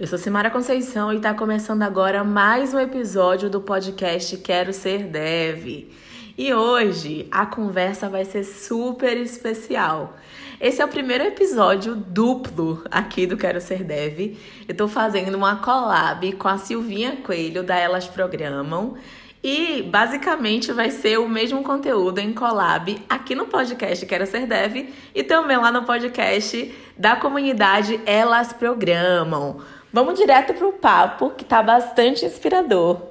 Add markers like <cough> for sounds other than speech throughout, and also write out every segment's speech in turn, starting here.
Eu sou Simara Conceição e está começando agora mais um episódio do podcast Quero Ser Dev. E hoje a conversa vai ser super especial. Esse é o primeiro episódio duplo aqui do Quero Ser Dev. Eu estou fazendo uma collab com a Silvinha Coelho da Elas Programam. E basicamente vai ser o mesmo conteúdo em collab aqui no podcast Quero Ser Dev e também lá no podcast da comunidade Elas Programam. Vamos direto para o papo, que está bastante inspirador.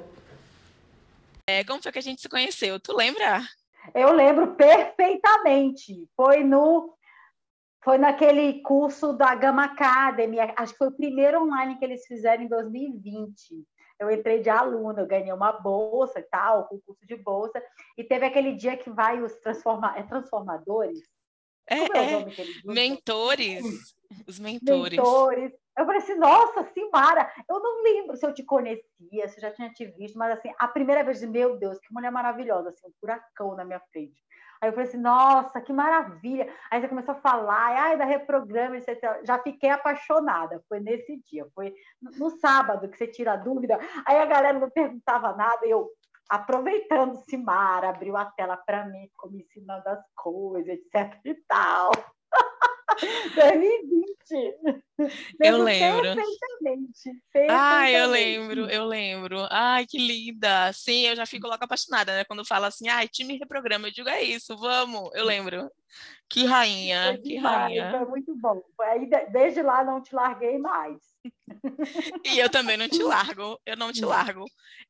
É, como foi que a gente se conheceu? Tu lembra? Eu lembro perfeitamente. Foi no foi naquele curso da Gama Academy, acho que foi o primeiro online que eles fizeram em 2020. Eu entrei de aluna, eu ganhei uma bolsa e tal, concurso de bolsa, e teve aquele dia que vai os transforma... é, transformadores. É, é, é mentores. Os mentores. Mentores. Eu falei assim, nossa, Simara, eu não lembro se eu te conhecia, se eu já tinha te visto, mas assim, a primeira vez, meu Deus, que mulher maravilhosa, assim, um furacão na minha frente. Aí eu falei assim, nossa, que maravilha. Aí você começou a falar, ai, da reprograma, etc. Já fiquei apaixonada. Foi nesse dia, foi no sábado que você tira a dúvida. Aí a galera não perguntava nada, eu, aproveitando, Simara, abriu a tela para mim, ficou me ensinando as coisas, etc e tal. <laughs> 2020. Eu lembro. Perfeitamente, perfeitamente. Ah, eu lembro, eu lembro. Ai, que linda. Sim, eu já fico logo apaixonada, né? Quando fala assim, ai, time reprograma, eu digo, é isso, vamos. Eu lembro. Que rainha, que rainha. Foi muito bom. Aí, desde lá, não te larguei mais. <laughs> E eu também não te largo, eu não te largo.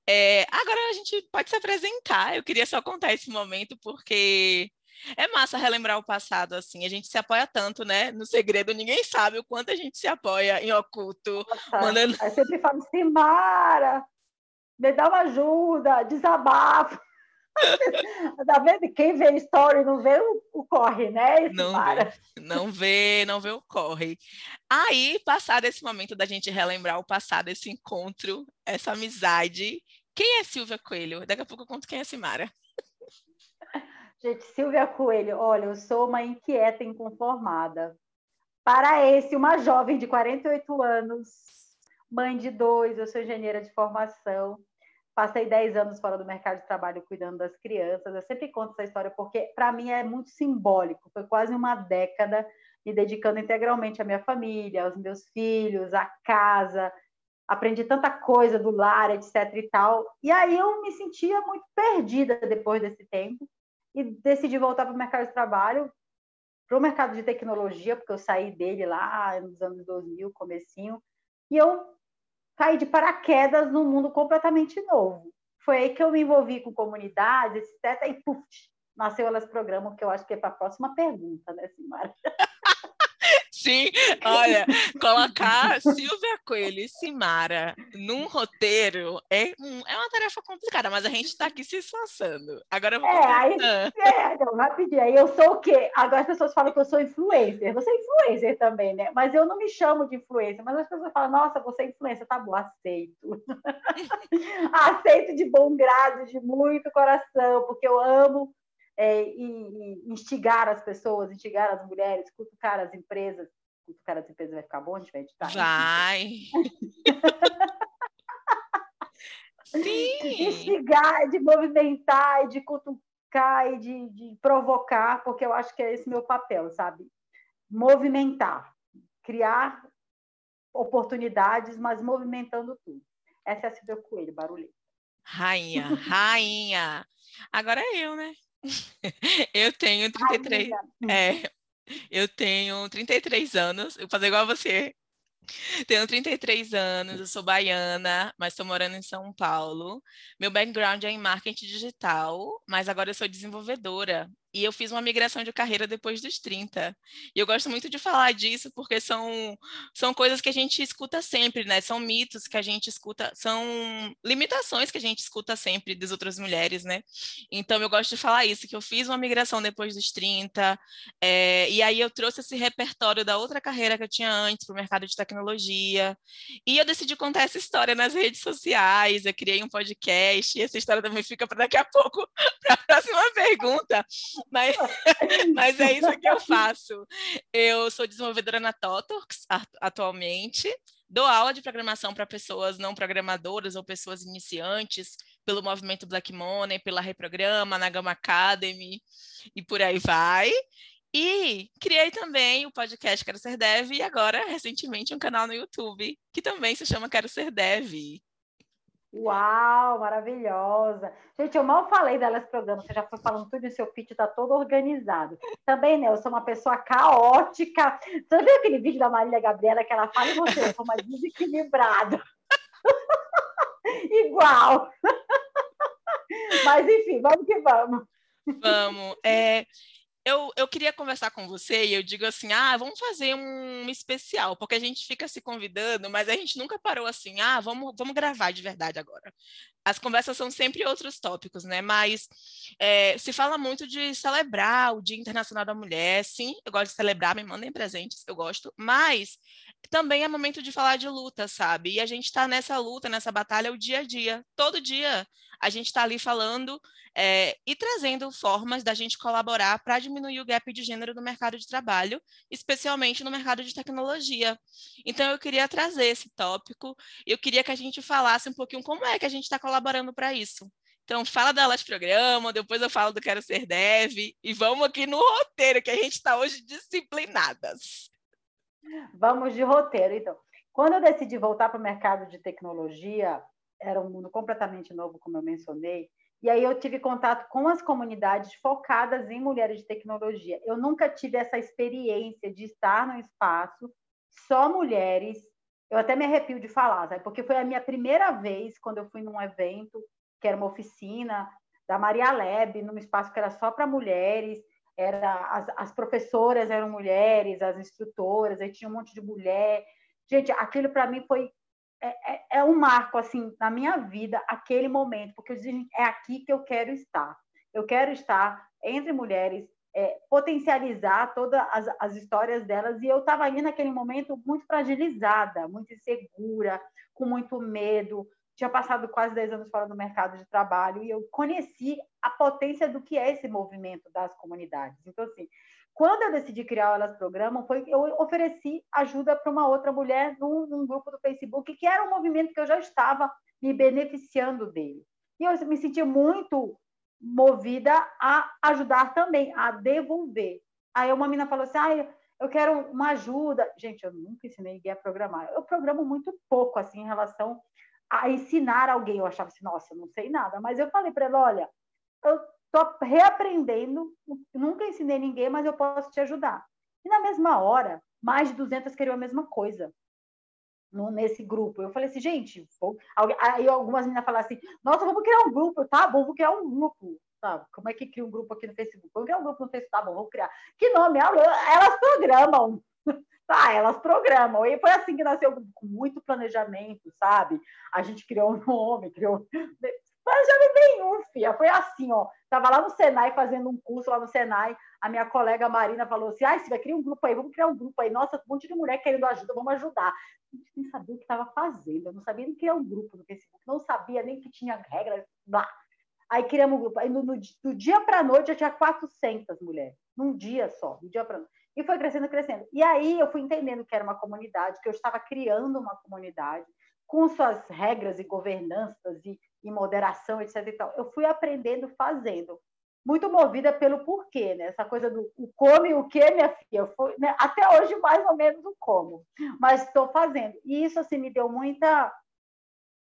É, agora a gente pode se apresentar. Eu queria só contar esse momento, porque é massa relembrar o passado, assim. A gente se apoia tanto, né? No segredo, ninguém sabe o quanto a gente se apoia em oculto. Nossa, mandando... Aí sempre falo, Simara, me dá uma ajuda, desabafo. <laughs> tá vendo? Quem vê story não vê o, o corre, né? Não vê, não vê, não vê o corre. Aí, passado esse momento da gente relembrar o passado, esse encontro, essa amizade, quem é Silvia Coelho? Daqui a pouco eu conto quem é Simara. Gente, Silvia Coelho, olha, eu sou uma inquieta inconformada. Para esse, uma jovem de 48 anos, mãe de dois, eu sou engenheira de formação, passei 10 anos fora do mercado de trabalho cuidando das crianças. Eu sempre conto essa história porque, para mim, é muito simbólico. Foi quase uma década me dedicando integralmente à minha família, aos meus filhos, à casa. Aprendi tanta coisa do lar, etc. e tal. E aí eu me sentia muito perdida depois desse tempo e decidi voltar para o mercado de trabalho, para o mercado de tecnologia, porque eu saí dele lá nos anos 2000, comecinho, e eu caí de paraquedas num mundo completamente novo. Foi aí que eu me envolvi com comunidades, etc. E puf, nasceu elas programa, que eu acho que é para a próxima pergunta, né, Simara? <laughs> Sim, olha, <laughs> colocar Silvia Coelho e Simara num roteiro é, um, é uma tarefa complicada, mas a gente está aqui se esforçando. Agora eu vou. É, aí, é, não, rapidinho. Aí eu sou o quê? Agora as pessoas falam que eu sou influencer. Você é influencer também, né? Mas eu não me chamo de influencer. Mas as pessoas falam, nossa, você é influencer. Tá bom, aceito. <laughs> <laughs> aceito de bom grado, de muito coração, porque eu amo é, e, e, instigar as pessoas, instigar as mulheres, cutucar as empresas. Cutucar as empresas vai ficar bom, a gente vai editar? <laughs> Vai! Sim! Instigar, de movimentar, de cutucar e de, de provocar, porque eu acho que é esse meu papel, sabe? Movimentar, criar oportunidades, mas movimentando tudo. Essa é a Silvia Coelho, barulhento. Rainha, rainha. Agora é eu, né? <laughs> eu tenho 33. É, eu tenho 33 anos. Eu vou fazer igual a você. Tenho 33 anos, eu sou baiana, mas estou morando em São Paulo. Meu background é em marketing digital, mas agora eu sou desenvolvedora e eu fiz uma migração de carreira depois dos 30. E eu gosto muito de falar disso porque são, são coisas que a gente escuta sempre, né? São mitos que a gente escuta, são limitações que a gente escuta sempre das outras mulheres, né? Então eu gosto de falar isso, que eu fiz uma migração depois dos 30, é, e aí eu trouxe esse repertório da outra carreira que eu tinha antes para o mercado de tecnologia. E eu decidi contar essa história nas redes sociais, eu criei um podcast, e essa história também fica para daqui a pouco, <laughs> para a próxima pergunta. Mas, <laughs> mas é isso que eu faço. Eu sou desenvolvedora na Totox atualmente. Dou aula de programação para pessoas não programadoras ou pessoas iniciantes, pelo movimento Black Money, pela Reprograma, na Gama Academy e por aí vai. E criei também o podcast Quero Ser Dev e agora, recentemente, um canal no YouTube que também se chama Quero Ser Dev. Uau, maravilhosa. Gente, eu mal falei delas programa, você já foi falando tudo e seu pitch está todo organizado. Também, né, eu sou uma pessoa caótica. Você viu aquele vídeo da Marília Gabriela que ela fala e você, eu sou mais desequilibrada. <laughs> Igual. <laughs> Mas, enfim, vamos que vamos. Vamos. É, eu, eu queria conversar com você e eu digo assim, ah, vamos fazer um especial, porque a gente fica se convidando, mas a gente nunca parou assim, ah, vamos, vamos gravar de verdade agora. As conversas são sempre outros tópicos, né? Mas é, se fala muito de celebrar o Dia Internacional da Mulher, sim, eu gosto de celebrar, me mandem presentes, eu gosto, mas também é momento de falar de luta, sabe? E a gente está nessa luta, nessa batalha o dia a dia, todo dia a gente está ali falando é, e trazendo formas da gente colaborar para diminuir o gap de gênero no mercado de trabalho, especialmente no mercado de tecnologia. Então, eu queria trazer esse tópico, eu queria que a gente falasse um pouquinho como é que a gente está colaborando para isso. Então, fala da Elas Programa, depois eu falo do Quero Ser Dev, e vamos aqui no roteiro, que a gente está hoje disciplinadas. Vamos de roteiro, então. Quando eu decidi voltar para o mercado de tecnologia, era um mundo completamente novo, como eu mencionei, e aí eu tive contato com as comunidades focadas em mulheres de tecnologia. Eu nunca tive essa experiência de estar no espaço só mulheres. Eu até me arrepio de falar, sabe? porque foi a minha primeira vez quando eu fui num evento que era uma oficina da Maria Leb, num espaço que era só para mulheres. Era as, as professoras eram mulheres, as instrutoras, aí tinha um monte de mulher. Gente, aquilo para mim foi é, é, é, um marco assim na minha vida aquele momento, porque é aqui que eu quero estar. Eu quero estar entre mulheres, é, potencializar todas as, as, histórias delas. E eu estava ali naquele momento muito fragilizada, muito insegura, com muito medo. Tinha passado quase 10 anos fora do mercado de trabalho e eu conheci a potência do que é esse movimento das comunidades. Então, assim, quando eu decidi criar o Elas Programam, foi eu ofereci ajuda para uma outra mulher num, num, grupo do Facebook, que era um movimento que eu já estava me beneficiando dele. E eu me senti muito movida a ajudar também, a devolver. Aí uma menina falou assim, ah, eu quero uma ajuda. Gente, eu nunca ensinei ninguém a programar. Eu programo muito pouco, assim, em relação a ensinar alguém. Eu achava assim, nossa, não sei nada. Mas eu falei para ela, olha, eu Estou reaprendendo, nunca ensinei ninguém, mas eu posso te ajudar. E na mesma hora, mais de 200 queriam a mesma coisa no, nesse grupo. Eu falei assim, gente, vou... aí algumas meninas falaram assim, nossa, vamos criar um grupo, tá bom, vou criar um grupo. Tá, como é que cria um grupo aqui no Facebook? Vamos criar um grupo no Facebook, tá bom, vamos criar. Que nome? Elas programam. Tá, elas programam. E foi assim que nasceu, com muito planejamento, sabe? A gente criou um nome, criou mas já me nenhum, filha. Foi assim, ó. Tava lá no Senai fazendo um curso lá no Senai. A minha colega Marina falou assim: ai, você vai criar um grupo aí, vamos criar um grupo aí. Nossa, um monte de mulher querendo ajuda, vamos ajudar. Nem sabia o que estava fazendo, eu não sabia nem criar um grupo no Facebook, não sabia nem que tinha regras, lá. Aí criamos um grupo. Aí no, no, do dia para noite já tinha 400 mulheres, num dia só, do dia para noite. E foi crescendo, crescendo. E aí eu fui entendendo que era uma comunidade, que eu estava criando uma comunidade com suas regras e governanças e e moderação, etc. E tal. Eu fui aprendendo fazendo, muito movida pelo porquê, né? Essa coisa do o como e o que, minha filha. Fui, né? Até hoje, mais ou menos, o como, mas estou fazendo. E isso assim, me deu muita,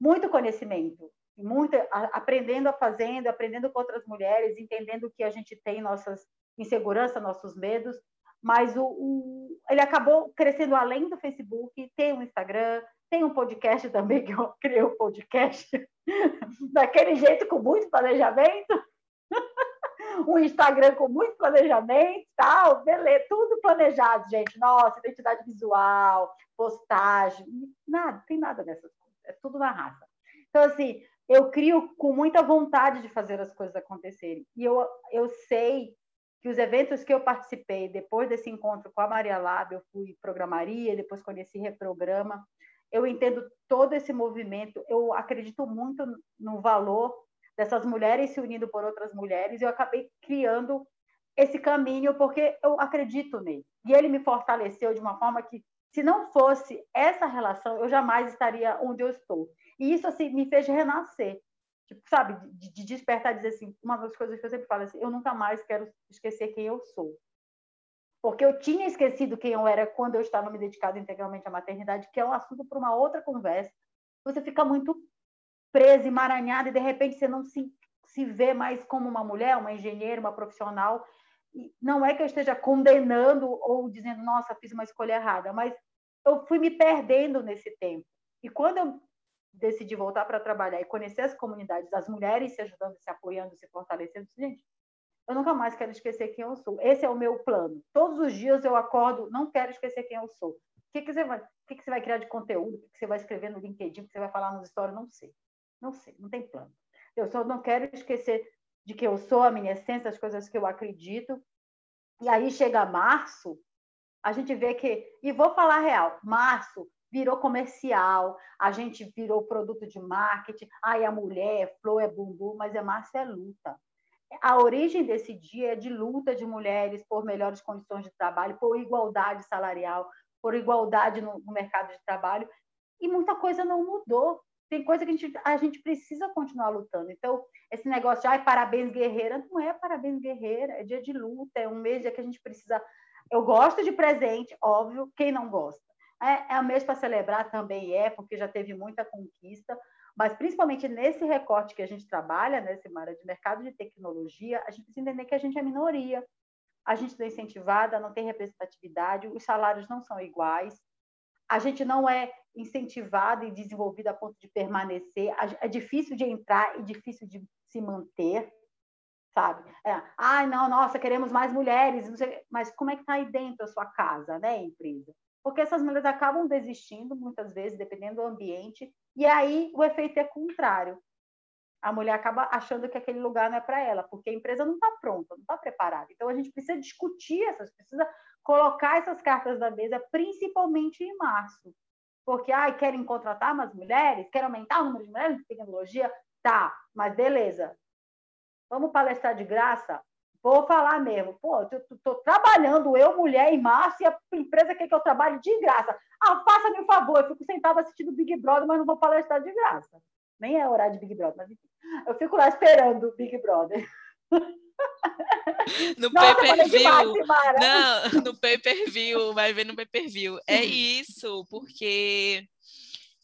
muito conhecimento, muito, aprendendo a fazendo, aprendendo com outras mulheres, entendendo que a gente tem nossas inseguranças, nossos medos, mas o, o, ele acabou crescendo além do Facebook, tem um Instagram, tem um podcast também, <laughs> que eu criei um podcast <laughs> daquele jeito, com muito planejamento. <laughs> um Instagram com muito planejamento, tal, beleza, tudo planejado, gente. Nossa, identidade visual, postagem, nada, tem nada dessas coisas, é tudo na raça. Então, assim, eu crio com muita vontade de fazer as coisas acontecerem. E eu, eu sei que os eventos que eu participei, depois desse encontro com a Maria Lab, eu fui programaria, depois conheci Reprograma, eu entendo todo esse movimento, eu acredito muito no valor dessas mulheres se unindo por outras mulheres, e eu acabei criando esse caminho porque eu acredito nele. E ele me fortaleceu de uma forma que Se não fosse essa relação, eu jamais estaria onde eu estou. E isso assim me fez renascer. Tipo, sabe, de, de despertar, dizer assim, uma das coisas que eu sempre falo assim, eu nunca mais quero esquecer quem eu sou. Porque eu tinha esquecido quem eu era quando eu estava me dedicando integralmente à maternidade, que é um assunto para uma outra conversa. Você fica muito presa, emaranhada, e de repente você não se, se vê mais como uma mulher, uma engenheira, uma profissional. E não é que eu esteja condenando ou dizendo, nossa, fiz uma escolha errada, mas eu fui me perdendo nesse tempo. E quando eu decidi voltar para trabalhar e conhecer as comunidades, as mulheres se ajudando, se apoiando, se fortalecendo, gente, eu nunca mais quero esquecer quem eu sou. Esse é o meu plano. Todos os dias eu acordo, não quero esquecer quem eu sou. O que, que, você, vai, que, que você vai criar de conteúdo? O que, que você vai escrever no LinkedIn? O que você vai falar nas histórias? Não sei. Não sei, não tem plano. Eu só não quero esquecer de que eu sou, a minha essência, as coisas que eu acredito. E aí chega março, a gente vê que. E vou falar real: março virou comercial, a gente virou produto de marketing. Ai, a mulher, é flor, é bumbum, mas é março é luta. A origem desse dia é de luta de mulheres por melhores condições de trabalho, por igualdade salarial, por igualdade no, no mercado de trabalho. E muita coisa não mudou tem coisa que a gente, a gente precisa continuar lutando. Então, esse negócio de parabéns, guerreira, não é parabéns, guerreira, é dia de luta, é um mês que a gente precisa. Eu gosto de presente, óbvio, quem não gosta? É, é um mês para celebrar também, é, porque já teve muita conquista, mas principalmente nesse recorte que a gente trabalha, nesse área de mercado de tecnologia, a gente precisa entender que a gente é minoria. A gente não é incentivada, não tem representatividade, os salários não são iguais, a gente não é incentivada e desenvolvida a ponto de permanecer, é difícil de entrar e difícil de se manter, sabe? É, ai, não, nossa, queremos mais mulheres, mas como é que está aí dentro da sua casa, né, empresa? Porque essas mulheres acabam desistindo, muitas vezes, dependendo do ambiente, e aí o efeito é contrário. A mulher acaba achando que aquele lugar não é para ela, porque a empresa não está pronta, não está preparada. Então, a gente precisa discutir essas, precisa colocar essas cartas na mesa, principalmente em março, porque ai, querem contratar mais mulheres, querem aumentar o número de mulheres em tecnologia, tá, mas beleza. Vamos palestrar de graça? Vou falar mesmo. Pô, eu tô, trabalhando, eu, mulher, em março, e a empresa quer que eu trabalhe de graça. Ah, faça-me um favor, eu fico sentada assistindo Big Brother, mas não vou palestrar de graça. Nem é horário de Big Brother, mas enfim. Eu fico lá esperando o Big Brother. No pay-per-view. Não, no pay-per-view, vai ver no pay-per-view. É isso, porque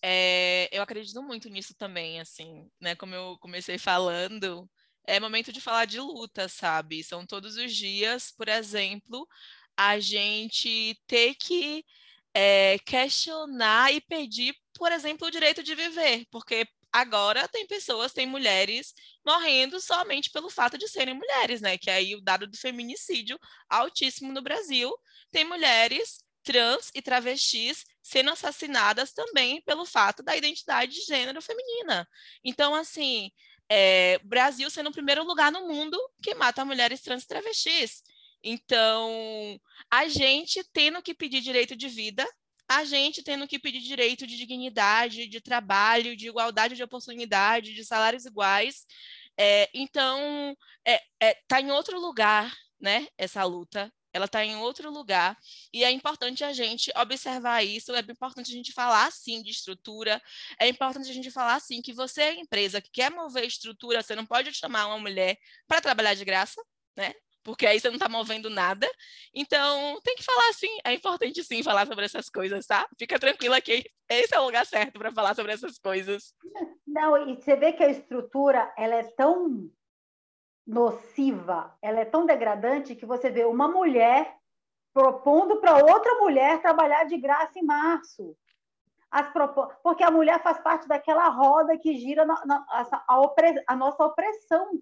é, eu acredito muito nisso também, assim, né? Como eu comecei falando, é momento de falar de luta, sabe? São todos os dias, por exemplo, a gente ter que é, questionar e pedir, por exemplo, o direito de viver, porque agora tem pessoas, tem mulheres morrendo somente pelo fato de serem mulheres, né? Que aí o dado do feminicídio altíssimo no Brasil. Tem mulheres trans e travestis sendo assassinadas também pelo fato da identidade de gênero feminina. Então, assim, é, Brasil sendo o primeiro lugar no mundo que mata mulheres trans e travestis. Então, a gente tendo que pedir direito de vida, a gente tendo que pedir direito de dignidade, de trabalho, de igualdade de oportunidade, de salários iguais. É, então, está é, é, tá em outro lugar, né, essa luta, ela está em outro lugar, e é importante a gente observar isso, é importante a gente falar, sim, de estrutura, é importante a gente falar, sim, que você é empresa que quer mover estrutura, você não pode chamar uma mulher para trabalhar de graça, né? porque aí você não está movendo nada. Então, tem que falar sim, é importante sim falar sobre essas coisas, tá? Fica tranquila que esse é o lugar certo para falar sobre essas coisas. Não, e você vê que a estrutura, ela é tão nociva, ela é tão degradante que você vê uma mulher propondo para outra mulher trabalhar de graça em março. Porque a mulher faz parte daquela roda que gira na, na, a, opre... a nossa opressão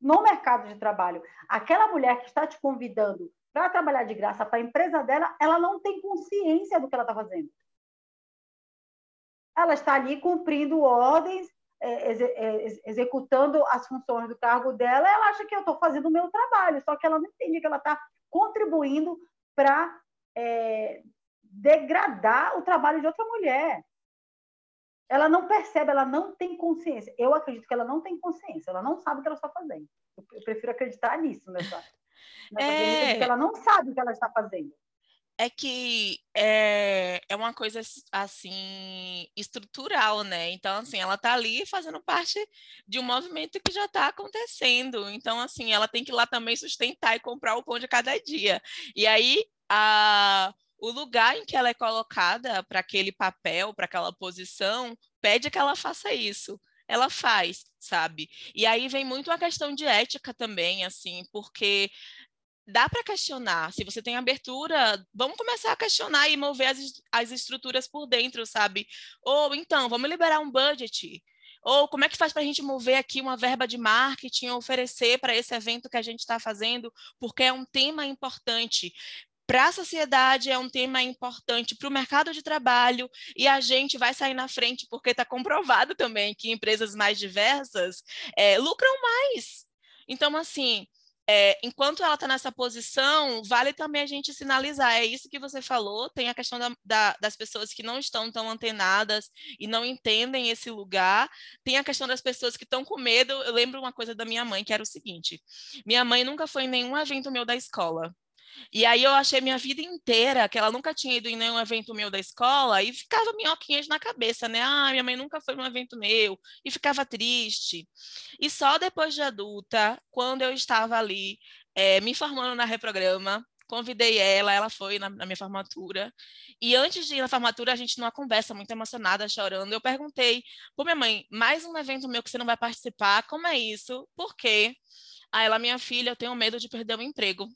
no mercado de trabalho. Aquela mulher que está te convidando para trabalhar de graça para a empresa dela, ela não tem consciência do que ela está fazendo. Ela está ali cumprindo ordens, executando as funções do cargo dela, ela acha que eu estou fazendo o meu trabalho, só que ela não entende que ela está contribuindo para é, degradar o trabalho de outra mulher ela não percebe, ela não tem consciência. Eu acredito que ela não tem consciência, ela não sabe o que ela está fazendo. Eu prefiro acreditar nisso nessa, nessa <laughs> é... ela não sabe o que ela está fazendo. É que é, é uma coisa assim estrutural, né? Então, assim, ela tá ali fazendo parte de um movimento que já está acontecendo. Então, assim, ela tem que ir lá também sustentar e comprar o pão de cada dia. E aí a o lugar em que ela é colocada para aquele papel, para aquela posição, pede que ela faça isso. Ela faz, sabe? E aí vem muito a questão de ética também, assim, porque dá para questionar. Se você tem abertura, vamos começar a questionar e mover as, as estruturas por dentro, sabe? Ou então, vamos liberar um budget. Ou como é que faz para a gente mover aqui uma verba de marketing, oferecer para esse evento que a gente está fazendo, porque é um tema importante para a sociedade é um tema importante para o mercado de trabalho e a gente vai sair na frente porque está comprovado também que empresas mais diversas é, lucram mais. Então, assim, é, enquanto ela está nessa posição, vale também a gente sinalizar. É isso que você falou. Tem a questão da, da, das pessoas que não estão tão antenadas e não entendem esse lugar. Tem a questão das pessoas que estão com medo. Eu lembro uma coisa da minha mãe, que era o seguinte: minha mãe nunca foi em nenhum evento meu da escola. E aí eu achei minha vida inteira que ela nunca tinha ido em nenhum evento meu da escola e ficava minhoquinhas na cabeça, né? Ah, minha mãe nunca foi num evento meu e ficava triste. E só depois de adulta, quando eu estava ali é, me formando na Reprograma, convidei ela, ela foi na, na, minha formatura. E antes de ir na formatura, a gente numa conversa muito emocionada, chorando, eu perguntei, pô, minha mãe, mais um evento meu que você não vai participar, como é isso? Por quê? Aí ela, minha filha, eu tenho medo de perder o emprego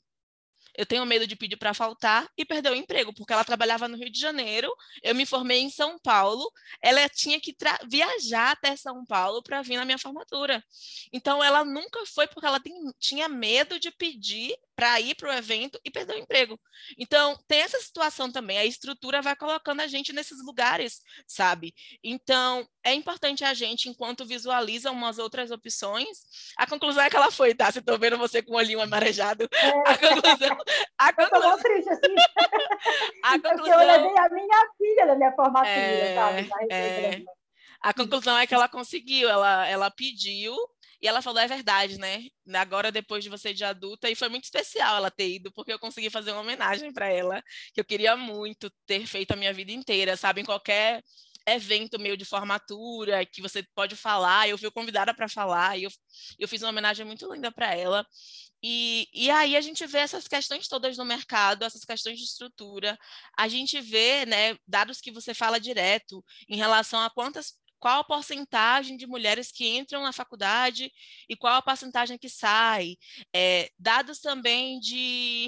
eu tenho medo de pedir para faltar e perder o emprego, porque ela trabalhava no Rio de Janeiro, eu me formei em São Paulo, ela tinha que viajar até São Paulo para vir na minha formatura. Então, ela nunca foi porque ela tem, tinha medo de pedir para ir para o evento e perder o emprego. Então, tem essa situação também, a estrutura vai colocando a gente nesses lugares, sabe? Então, é importante a gente, enquanto visualiza umas outras opções, a conclusão é que ela foi, tá? Se estou vendo você com o olhinho <laughs> amarejado, é. a conclusão... <laughs> A conclusão... Triste, assim. <laughs> a conclusão... eu levei a minha filha da minha formatura, é, sabe? É... A conclusão é que ela conseguiu, ela, ela pediu e ela falou: é verdade, né? Agora, depois de você de adulta, e foi muito especial ela ter ido, porque eu consegui fazer uma homenagem para ela, que eu queria muito ter feito a minha vida inteira, sabe? Em qualquer evento meu de formatura que você pode falar, eu fui convidada para falar, e eu, eu fiz uma homenagem muito linda para ela. E, e aí a gente vê essas questões todas no mercado, essas questões de estrutura, a gente vê, né, dados que você fala direto em relação a quantas qual a porcentagem de mulheres que entram na faculdade e qual a porcentagem que sai. É, dados também de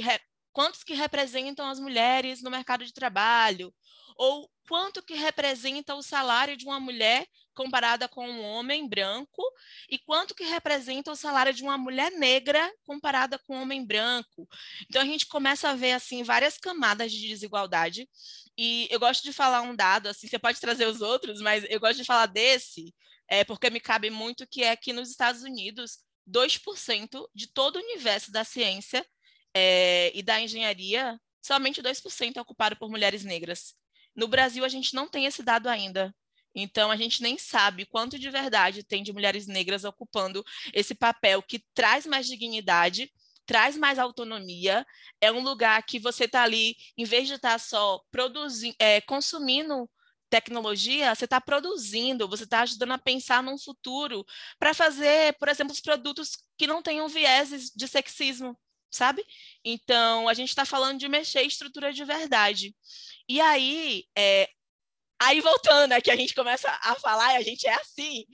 quantos que representam as mulheres no mercado de trabalho, ou quanto que representa o salário de uma mulher comparada com um homem branco e quanto que representa o salário de uma mulher negra comparada com um homem branco. Então a gente começa a ver assim várias camadas de desigualdade e eu gosto de falar um dado assim, você pode trazer os outros, mas eu gosto de falar desse, é porque me cabe muito que é que nos Estados Unidos 2% de todo o universo da ciência é, e da engenharia, somente 2% é ocupado por mulheres negras. No Brasil, a gente não tem esse dado ainda. Então, a gente nem sabe quanto de verdade tem de mulheres negras ocupando esse papel que traz mais dignidade, traz mais autonomia. É um lugar que você está ali, em vez de estar tá só produzindo, é, consumindo tecnologia, você está produzindo, você está ajudando a pensar num futuro para fazer, por exemplo, os produtos que não tenham vieses de sexismo, sabe? Então, a gente está falando de mexer estrutura de verdade. E aí, é, aí voltando, né, que a gente começa a falar e a gente é assim.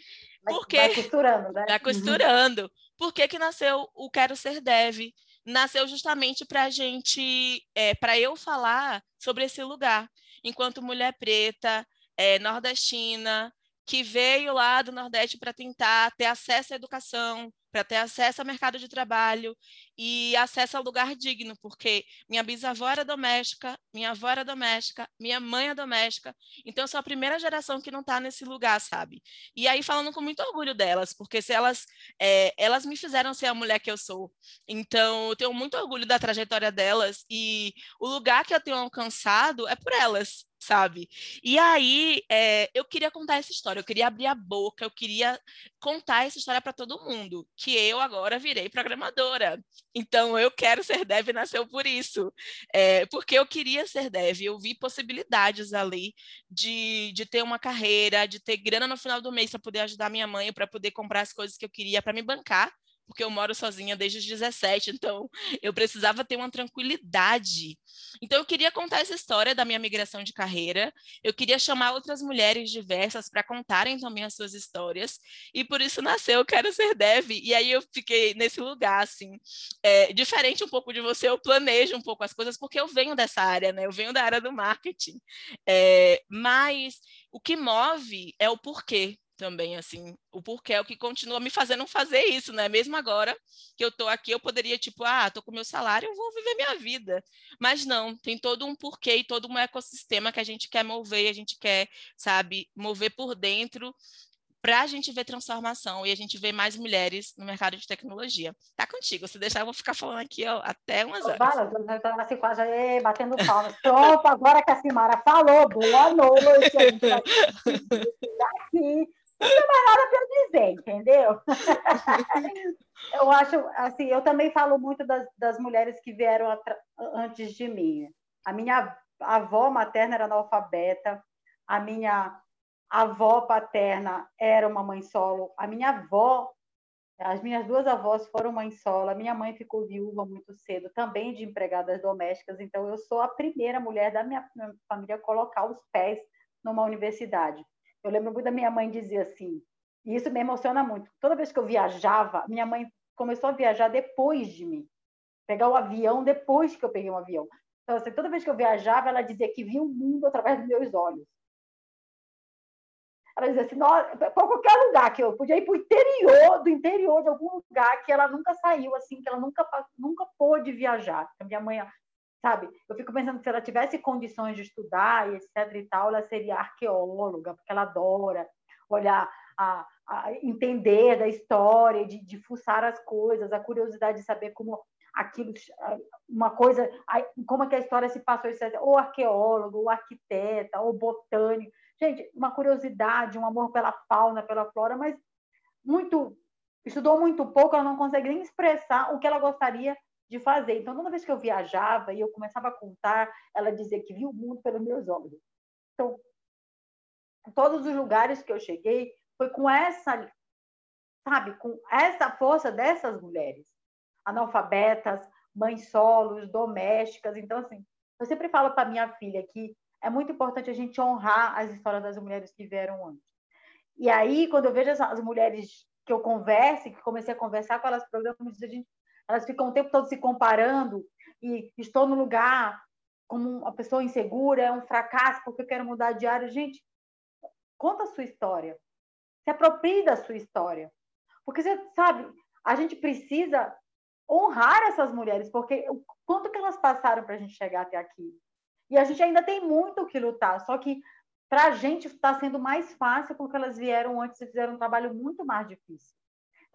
Porque, vai costurando, né? Vai costurando. Por que, que nasceu o Quero Ser Dev? Nasceu justamente para a gente, é, para eu falar sobre esse lugar, enquanto mulher preta, é, nordestina, que veio lá do Nordeste para tentar ter acesso à educação, para ter acesso ao mercado de trabalho e acesso ao lugar digno, porque minha bisavó era doméstica, minha avó era doméstica, minha mãe é doméstica, então eu sou a primeira geração que não está nesse lugar, sabe? E aí falando com muito orgulho delas, porque se elas, é, elas me fizeram ser a mulher que eu sou, então eu tenho muito orgulho da trajetória delas e o lugar que eu tenho alcançado é por elas, sabe? E aí é, eu queria contar essa história, eu queria abrir a boca, eu queria contar essa história para todo mundo, que eu agora virei programadora, Então, eu quero ser dev nasceu por isso. É, porque eu queria ser dev, eu vi possibilidades ali de, de ter uma carreira, de ter grana no final do mês para poder ajudar minha mãe, para poder comprar as coisas que eu queria, para me bancar porque eu moro sozinha desde os 17, então eu precisava ter uma tranquilidade. Então eu queria contar essa história da minha migração de carreira, eu queria chamar outras mulheres diversas para contarem também as suas histórias, e por isso nasceu Eu Quero Ser Dev, e aí eu fiquei nesse lugar, assim, é, diferente um pouco de você, eu planejo um pouco as coisas, porque eu venho dessa área, né, eu venho da área do marketing, é, mas o que move é o porquê, também, assim, o porquê é o que continua me fazendo fazer isso, né? Mesmo agora que eu tô aqui, eu poderia, tipo, ah, tô com meu salário, eu vou viver minha vida. Mas não, tem todo um porquê e todo um ecossistema que a gente quer mover, a gente quer, sabe, mover por dentro para a gente ver transformação e a gente ver mais mulheres no mercado de tecnologia. Tá contigo, se deixar eu vou ficar falando aqui ó, até umas horas. Fala, eu estava assim quase aí, batendo palmas. Pronto, agora que a Simara falou, boa noite, a gente vai <laughs> aqui não tem mais nada para dizer, entendeu? <laughs> eu acho, assim, eu também falo muito das, das mulheres que vieram antes de mim. A minha avó materna era analfabeta, a minha avó paterna era uma mãe solo, a minha avó, as minhas duas avós foram mãe solo, a minha mãe ficou viúva muito cedo, também de empregadas domésticas, então eu sou a primeira mulher da minha família a colocar os pés numa universidade. Eu lembro muito da minha mãe dizer assim, e isso me emociona muito. Toda vez que eu viajava, minha mãe começou a viajar depois de mim. Pegar o avião depois que eu peguei um avião. Então, assim, toda vez que eu viajava, ela dizia que via o mundo através dos meus olhos. Ela dizia assim, para qualquer lugar que eu podia ir para o interior, do interior de algum lugar que ela nunca saiu, assim, que ela nunca, nunca pôde viajar. A minha mãe sabe? Eu fico pensando que se ela tivesse condições de estudar e etc e tal, ela seria arqueóloga, porque ela adora olhar, a, a entender da história, de, de fuçar as coisas, a curiosidade de saber como aquilo, uma coisa, como é que a história se passou, etc. Ou arqueólogo, ou arquiteta, ou botânico. Gente, uma curiosidade, um amor pela fauna, pela flora, mas muito estudou muito pouco, ela não consegue nem expressar o que ela gostaria de fazer. Então, toda vez que eu viajava e eu começava a contar, ela dizia que via o mundo pelos meus olhos. Então, todos os lugares que eu cheguei, foi com essa, sabe, com essa força dessas mulheres, analfabetas, mães solos, domésticas. Então, assim, eu sempre falo para minha filha que é muito importante a gente honrar as histórias das mulheres que vieram antes. E aí, quando eu vejo as mulheres que eu converso, que comecei a conversar com elas programas, a gente elas ficam o tempo todo se comparando e estou no lugar como uma pessoa insegura, é um fracasso porque eu quero mudar de área. Gente, conta a sua história. Se aproprie da sua história. Porque você sabe, a gente precisa honrar essas mulheres, porque o quanto que elas passaram para a gente chegar até aqui. E a gente ainda tem muito que lutar, só que para a gente está sendo mais fácil porque elas vieram antes e fizeram um trabalho muito mais difícil.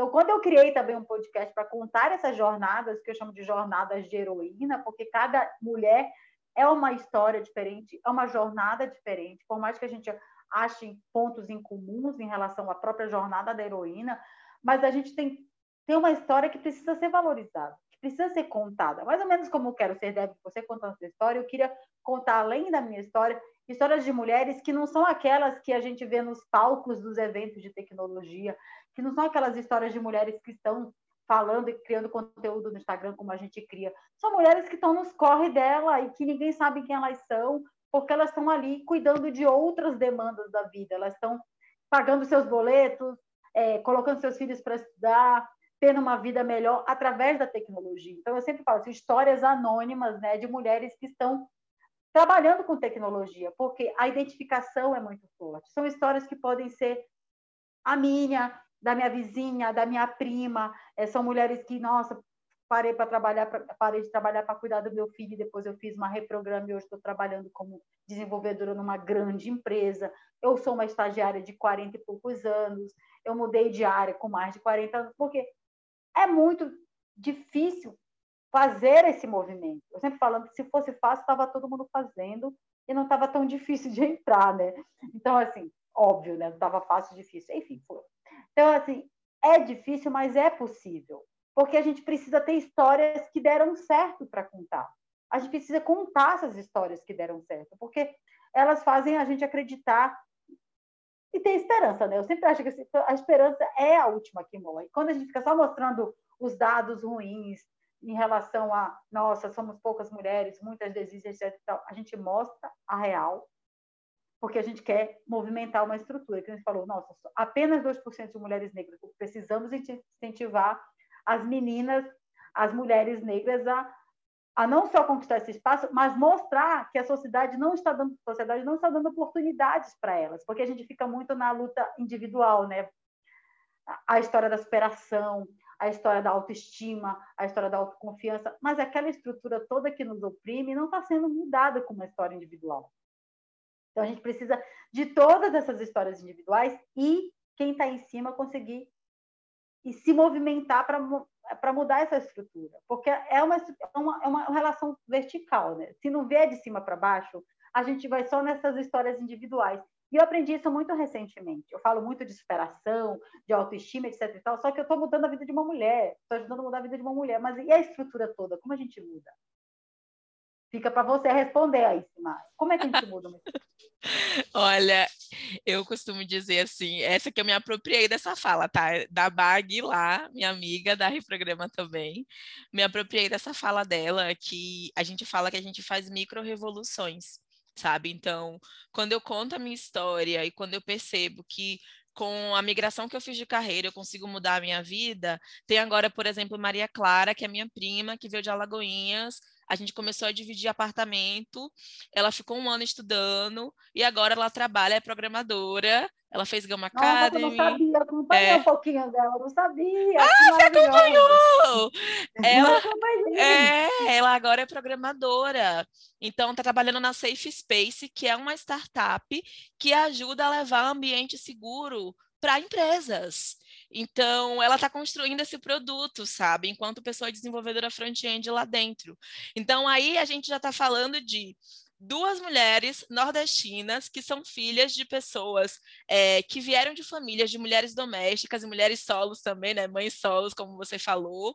Então, quando eu criei também um podcast para contar essas jornadas, que eu chamo de jornadas de heroína, porque cada mulher é uma história diferente, é uma jornada diferente, por mais que a gente ache pontos em comuns em relação à própria jornada da heroína, mas a gente tem, tem uma história que precisa ser valorizada, que precisa ser contada. Mais ou menos como eu quero ser deve você contando sua história, eu queria contar, além da minha história, histórias de mulheres que não são aquelas que a gente vê nos palcos dos eventos de tecnologia, que não são aquelas histórias de mulheres que estão falando e criando conteúdo no Instagram como a gente cria. São mulheres que estão nos corre dela e que ninguém sabe quem elas são, porque elas estão ali cuidando de outras demandas da vida. Elas estão pagando seus boletos, é, colocando seus filhos para estudar, tendo uma vida melhor através da tecnologia. Então, eu sempre falo assim, histórias anônimas né, de mulheres que estão trabalhando com tecnologia, porque a identificação é muito forte. São histórias que podem ser a minha, da minha vizinha, da minha prima. É, são mulheres que, nossa, parei para trabalhar, pra, parei de trabalhar para cuidar do meu filho, depois eu fiz uma reprograma e hoje estou trabalhando como desenvolvedora numa grande empresa. Eu sou uma estagiária de 40 e poucos anos. Eu mudei de área com mais de 40 anos, porque é muito difícil fazer esse movimento. Eu sempre falando que se fosse fácil, estava todo mundo fazendo e não estava tão <laughs> difícil de entrar, né? Então, assim, óbvio, né? Não estava fácil, difícil. Enfim, foi. Então, assim, é difícil, mas é possível. porque a gente precisa ter histórias que deram certo para contar. A gente precisa contar essas histórias que deram certo, porque elas fazem a gente acreditar e ter esperança, né? Eu sempre acho que a esperança é a última que morre. Quando a gente fica só mostrando os dados ruins em relação a, nossa, somos poucas mulheres, muitas desistem, etc. A gente mostra a real, porque a gente quer movimentar uma estrutura. Que a gente falou, nossa, apenas 2% de mulheres negras. Precisamos incentivar as meninas, as mulheres negras a, a não só conquistar esse espaço, mas mostrar que a sociedade não está dando, sociedade não está dando oportunidades para elas, porque a gente fica muito na luta individual, né? A história da superação, a história da autoestima, a história da autoconfiança, mas aquela estrutura toda que nos oprime não está sendo mudada com uma história individual. Então a gente precisa de todas essas histórias individuais e quem está em cima conseguir e se movimentar para mudar essa estrutura, porque é uma, é uma, é uma relação vertical, né? Se não vier de cima para baixo, a gente vai só nessas histórias individuais. E eu aprendi isso muito recentemente. Eu falo muito de superação, de autoestima, etc. E tal, só que eu estou mudando a vida de uma mulher, estou ajudando a mudar a vida de uma mulher. Mas e a estrutura toda? Como a gente muda? Fica para você responder aí, Simar. Como é que a gente muda estrutura? <laughs> Olha, eu costumo dizer assim, essa que eu me apropriei dessa fala, tá? Da Bag lá, minha amiga da Reprograma também. Me apropriei dessa fala dela, que a gente fala que a gente faz micro-revoluções, sabe? Então, quando eu conto a minha história e quando eu percebo que com a migração que eu fiz de carreira, eu consigo mudar a minha vida. Tem agora, por exemplo, Maria Clara, que é minha prima, que veio de Alagoinhas, a gente começou a dividir apartamento, ela ficou um ano estudando e agora ela trabalha, é programadora, ela fez Gama Academy. Eu não sabia, acompanhei é... um pouquinho dela, não sabia. Ah, você acompanhou! Ela, é, ela agora é programadora. Então, está trabalhando na Safe Space, que é uma startup que ajuda a levar ambiente seguro para empresas. Então, ela está construindo esse produto, sabe? Enquanto pessoa desenvolvedora front-end lá dentro. Então, aí a gente já está falando de duas mulheres nordestinas que são filhas de pessoas é, que vieram de famílias de mulheres domésticas e mulheres solos também, né? Mães solos, como você falou.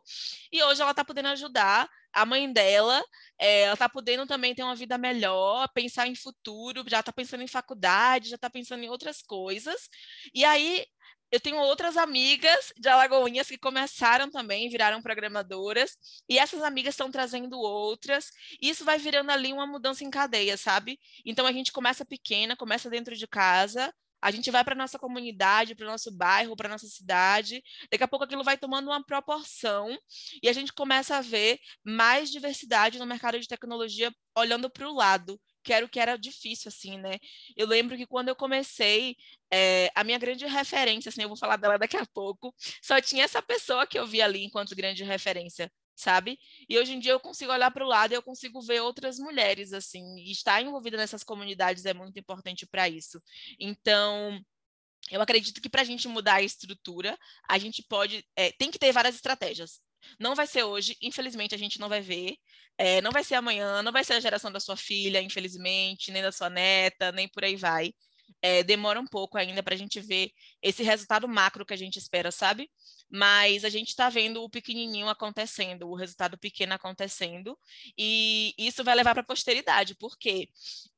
E hoje ela está podendo ajudar a mãe dela, é, ela está podendo também ter uma vida melhor, pensar em futuro, já está pensando em faculdade, já está pensando em outras coisas. E aí eu tenho outras amigas de Alagoinhas que começaram também, viraram programadoras, e essas amigas estão trazendo outras, e isso vai virando ali uma mudança em cadeia, sabe? Então a gente começa pequena, começa dentro de casa, a gente vai para nossa comunidade, para o nosso bairro, para nossa cidade. Daqui a pouco aquilo vai tomando uma proporção e a gente começa a ver mais diversidade no mercado de tecnologia olhando para o lado que era o que era difícil, assim, né? Eu lembro que quando eu comecei, é, a minha grande referência, assim, eu vou falar dela daqui a pouco, só tinha essa pessoa que eu via ali enquanto grande referência, sabe? E hoje em dia eu consigo olhar para o lado e eu consigo ver outras mulheres, assim, e estar envolvida nessas comunidades é muito importante para isso. Então, eu acredito que para a gente mudar a estrutura, a gente pode, é, tem que ter várias estratégias. Não vai ser hoje, infelizmente a gente não vai ver. É, não vai ser amanhã, não vai ser a geração da sua filha, infelizmente, nem da sua neta, nem por aí vai. É, demora um pouco ainda para a gente ver esse resultado macro que a gente espera, sabe? Mas a gente está vendo o pequenininho acontecendo, o resultado pequeno acontecendo, e isso vai levar para a posteridade, porque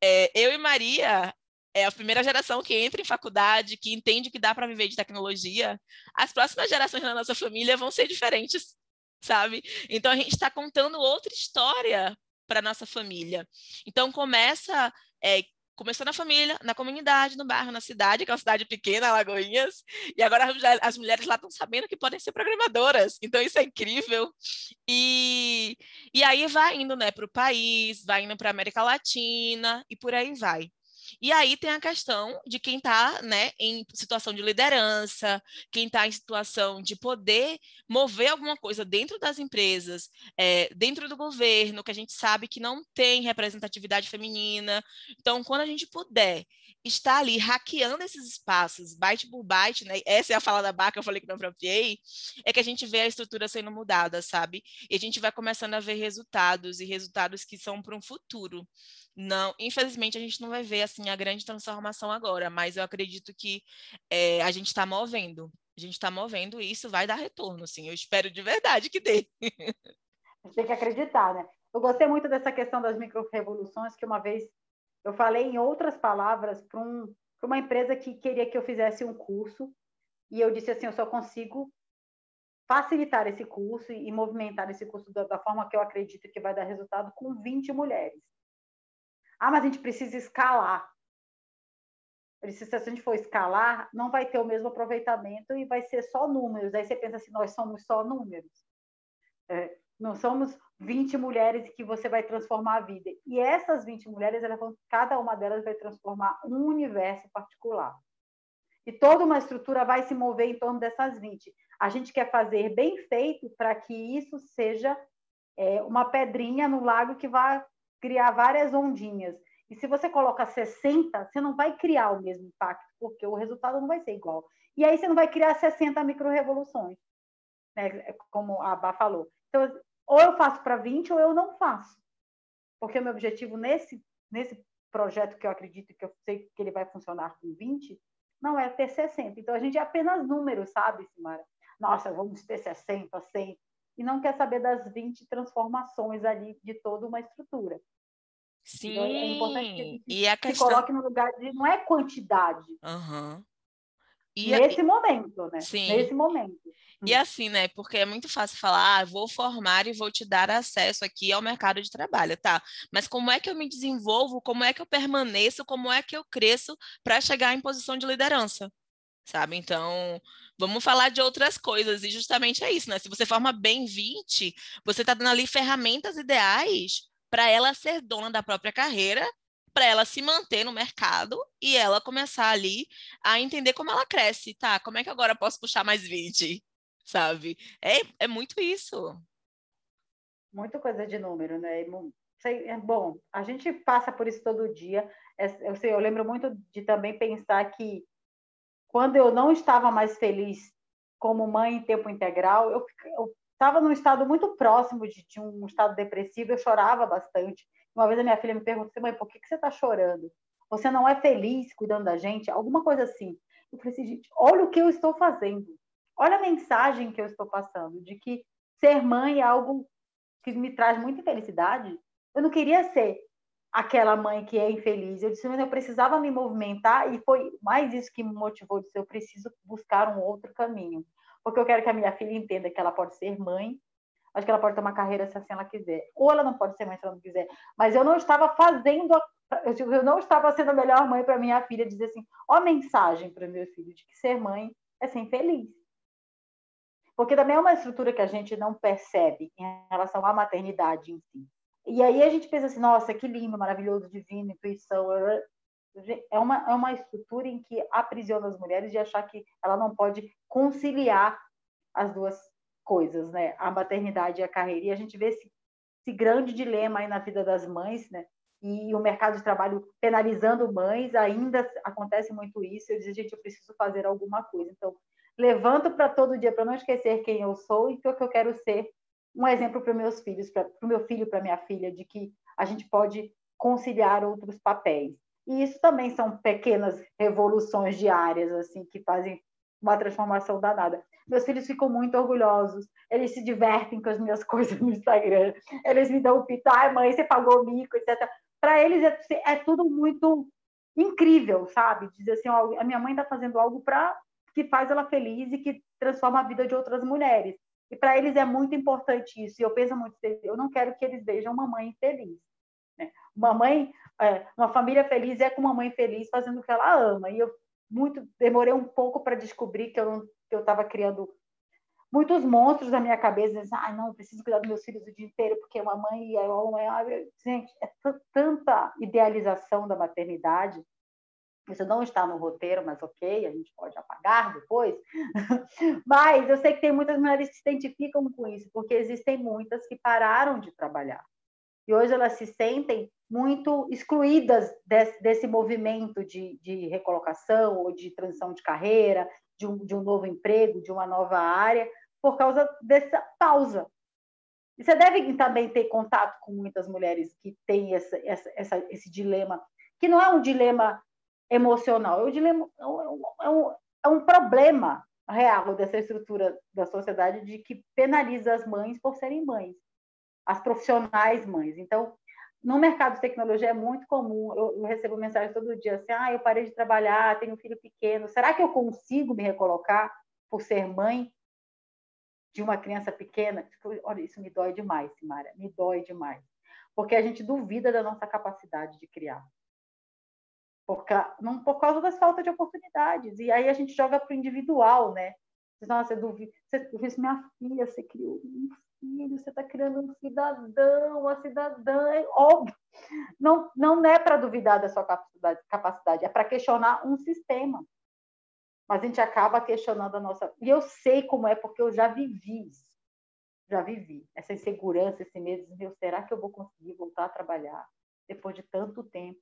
é, eu e Maria, é a primeira geração que entra em faculdade, que entende que dá para viver de tecnologia, as próximas gerações da nossa família vão ser diferentes sabe? Então a gente está contando outra história para nossa família. Então começa é, começou na família, na comunidade, no bairro, na cidade, que é uma cidade pequena, Lagoinhas, e agora as mulheres lá estão sabendo que podem ser programadoras, então isso é incrível. E, e aí vai indo né, para o país, vai indo para a América Latina e por aí vai. E aí tem a questão de quem está né, em situação de liderança, quem está em situação de poder mover alguma coisa dentro das empresas, é, dentro do governo, que a gente sabe que não tem representatividade feminina. Então, quando a gente puder estar ali hackeando esses espaços, byte por byte, né? Essa é a fala da Baca que eu falei que me apropriei, é que a gente vê a estrutura sendo mudada, sabe? E a gente vai começando a ver resultados e resultados que são para um futuro. Não, infelizmente a gente não vai ver assim a grande transformação agora, mas eu acredito que é, a gente está movendo. a gente está movendo isso, vai dar retorno, sim. Eu espero de verdade que dê. A gente tem que acreditar, né? Eu gostei muito dessa questão das micro-revoluções, que uma vez eu falei em outras palavras para um, uma empresa que queria que eu fizesse um curso, e eu disse assim, eu só consigo facilitar esse curso e movimentar esse curso da, da forma que eu acredito que vai dar resultado com 20 mulheres. Ah, mas a gente precisa escalar. Eu disse, se a gente for escalar, não vai ter o mesmo aproveitamento e vai ser só números. Aí você pensa assim, nós somos só números. É, não somos 20 mulheres que você vai transformar a vida. E essas 20 mulheres, elas vão, cada uma delas vai transformar um universo particular. E toda uma estrutura vai se mover em torno dessas 20. A gente quer fazer bem feito para que isso seja é, uma pedrinha no lago que vai criar várias ondinhas. E se você coloca 60, você não vai criar o mesmo impacto, porque o resultado não vai ser igual. E aí você não vai criar 60 micro-revoluções, né? como a Bá falou. Então, ou eu faço para 20 ou eu não faço. Porque o meu objetivo nesse, nesse projeto que eu acredito que eu sei que ele vai funcionar com 20, não é ter 60. Então a gente é apenas números, sabe, Simara? Nossa, vamos ter 60, 100. E não quer saber das 20 transformações ali de toda uma estrutura. Sim, então, é importante que a gente e a se questão... coloque no lugar de não é quantidade. Uhum. E Nesse a... momento, né? Sim. Nesse momento. E hum. assim, né? Porque é muito fácil falar, ah, vou formar e vou te dar acesso aqui ao mercado de trabalho, tá? Mas como é que eu me desenvolvo? Como é que eu permaneço? Como é que eu cresço para chegar em posição de liderança? Sabe? Então, vamos falar de outras coisas. E justamente é isso, né? Se você forma bem 20, você está dando ali ferramentas ideais para ela ser dona da própria carreira para ela se manter no mercado e ela começar ali a entender como ela cresce, tá? Como é que agora eu posso puxar mais 20? Sabe? É, é muito isso. Muita coisa de número, né? É bom, a gente passa por isso todo dia. É, eu, sei, eu lembro muito de também pensar que quando eu não estava mais feliz como mãe em tempo integral, eu estava num estado muito próximo de, de, um estado depressivo, eu chorava bastante. Uma vez a minha filha me perguntou assim, mãe, por que, que você está chorando? Você não é feliz cuidando da gente? Alguma coisa assim. Eu falei assim, gente, olha o que eu estou fazendo. Olha a mensagem que eu estou passando, de que ser mãe é algo que me traz muita felicidade. Eu não queria ser aquela mãe que é infeliz. Eu disse, mas eu precisava me movimentar e foi mais isso que me motivou. Eu disse, eu preciso buscar um outro caminho. Porque eu quero que a minha filha entenda que ela pode ser mãe, Acho que ela pode ter uma carreira se assim ela quiser. Ou ela não pode ser mãe se ela não quiser. Mas eu não estava fazendo, a... eu não estava sendo a melhor mãe para minha filha dizer assim, ó a mensagem para o meu filho de que ser mãe é ser feliz. Porque também é uma estrutura que a gente não percebe em relação à maternidade em si. E aí a gente pensa assim, nossa, que lindo, maravilhoso, divino, intuição. É uma, é uma estrutura em que aprisiona as mulheres de achar que ela não pode conciliar as duas coisas, né? A maternidade e a carreira. E a gente vê esse, esse grande dilema aí na vida das mães, né? E o mercado de trabalho penalizando mães, ainda acontece muito isso. Eu disse, gente, eu preciso fazer alguma coisa. Então, levanto para todo dia, para não esquecer quem eu sou e o que eu quero ser um exemplo para meus filhos, para o meu filho, para minha filha, de que a gente pode conciliar outros papéis. E isso também são pequenas revoluções diárias, assim, que fazem uma transformação danada. Meus filhos ficam muito orgulhosos, eles se divertem com as minhas <laughs> coisas no Instagram, eles me dão o pito, ai mãe, você pagou mico, etc. Para eles é, é, tudo muito incrível, sabe? Dizer assim, ó, a minha mãe está fazendo algo para que faz ela feliz e que transforma a vida de outras mulheres. E para eles é muito importante isso. E eu penso muito, eu não quero que eles vejam uma mãe feliz. Né? Uma mãe, é, uma família feliz é com uma mãe feliz fazendo o que ela ama. E eu muito demorei um pouco para descobrir que eu estava criando muitos monstros na minha cabeça, dizendo, ah, não, preciso cuidar dos meus filhos o dia inteiro, porque uma mãe é uma mãe. Gente, é tanta idealização da maternidade. Isso não está no roteiro, mas ok, a gente pode apagar depois. <laughs> mas eu sei que tem muitas mulheres que se identificam com isso, porque existem muitas que pararam de trabalhar. E hoje elas se sentem muito excluídas desse, desse movimento de, de, recolocação ou de transição de carreira, de um, de um novo emprego, de uma nova área, por causa dessa pausa. E você deve também ter contato com muitas mulheres que têm essa, essa, essa, esse dilema, que não é um dilema emocional, é um dilema, é é um, é um problema, real dessa estrutura da sociedade de que penaliza as mães por serem mães, as profissionais mães. Então, no mercado de tecnologia é muito comum, eu, eu recebo mensagem todo dia assim, ah, eu parei de trabalhar, tenho um filho pequeno, será que eu consigo me recolocar por ser mãe de uma criança pequena? Tipo, olha, isso me dói demais, Simara, me dói demais. Porque a gente duvida da nossa capacidade de criar. Por, não, por causa das faltas de oportunidades. E aí a gente joga para o individual, né? Nossa, eu duvido. Você, minha filha, você criou um filho, você está criando um cidadão, uma cidadã, é óbvio. Não, não é para duvidar da sua capacidade, capacidade é para questionar um sistema. Mas a gente acaba questionando a nossa. E eu sei como é, porque eu já vivi isso. Já vivi. Essa insegurança, esse medo de, meu, será que eu vou conseguir voltar a trabalhar depois de tanto tempo?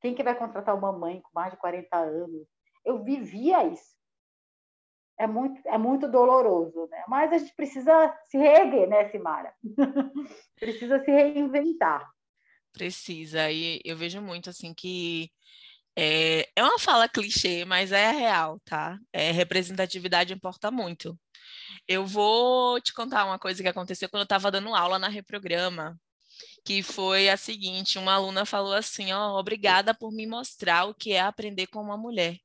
Quem que vai contratar uma mãe com mais de 40 anos? Eu vivia isso é muito, é muito doloroso, né? Mas a gente precisa se reerguer, né, Simara? <laughs> precisa se reinventar. Precisa, e eu vejo muito assim que é, é uma fala clichê, mas é real, tá? É, representatividade importa muito. Eu vou te contar uma coisa que aconteceu quando eu estava dando aula na Reprograma, que foi a seguinte: uma aluna falou assim, ó, obrigada por me mostrar o que é aprender com uma mulher.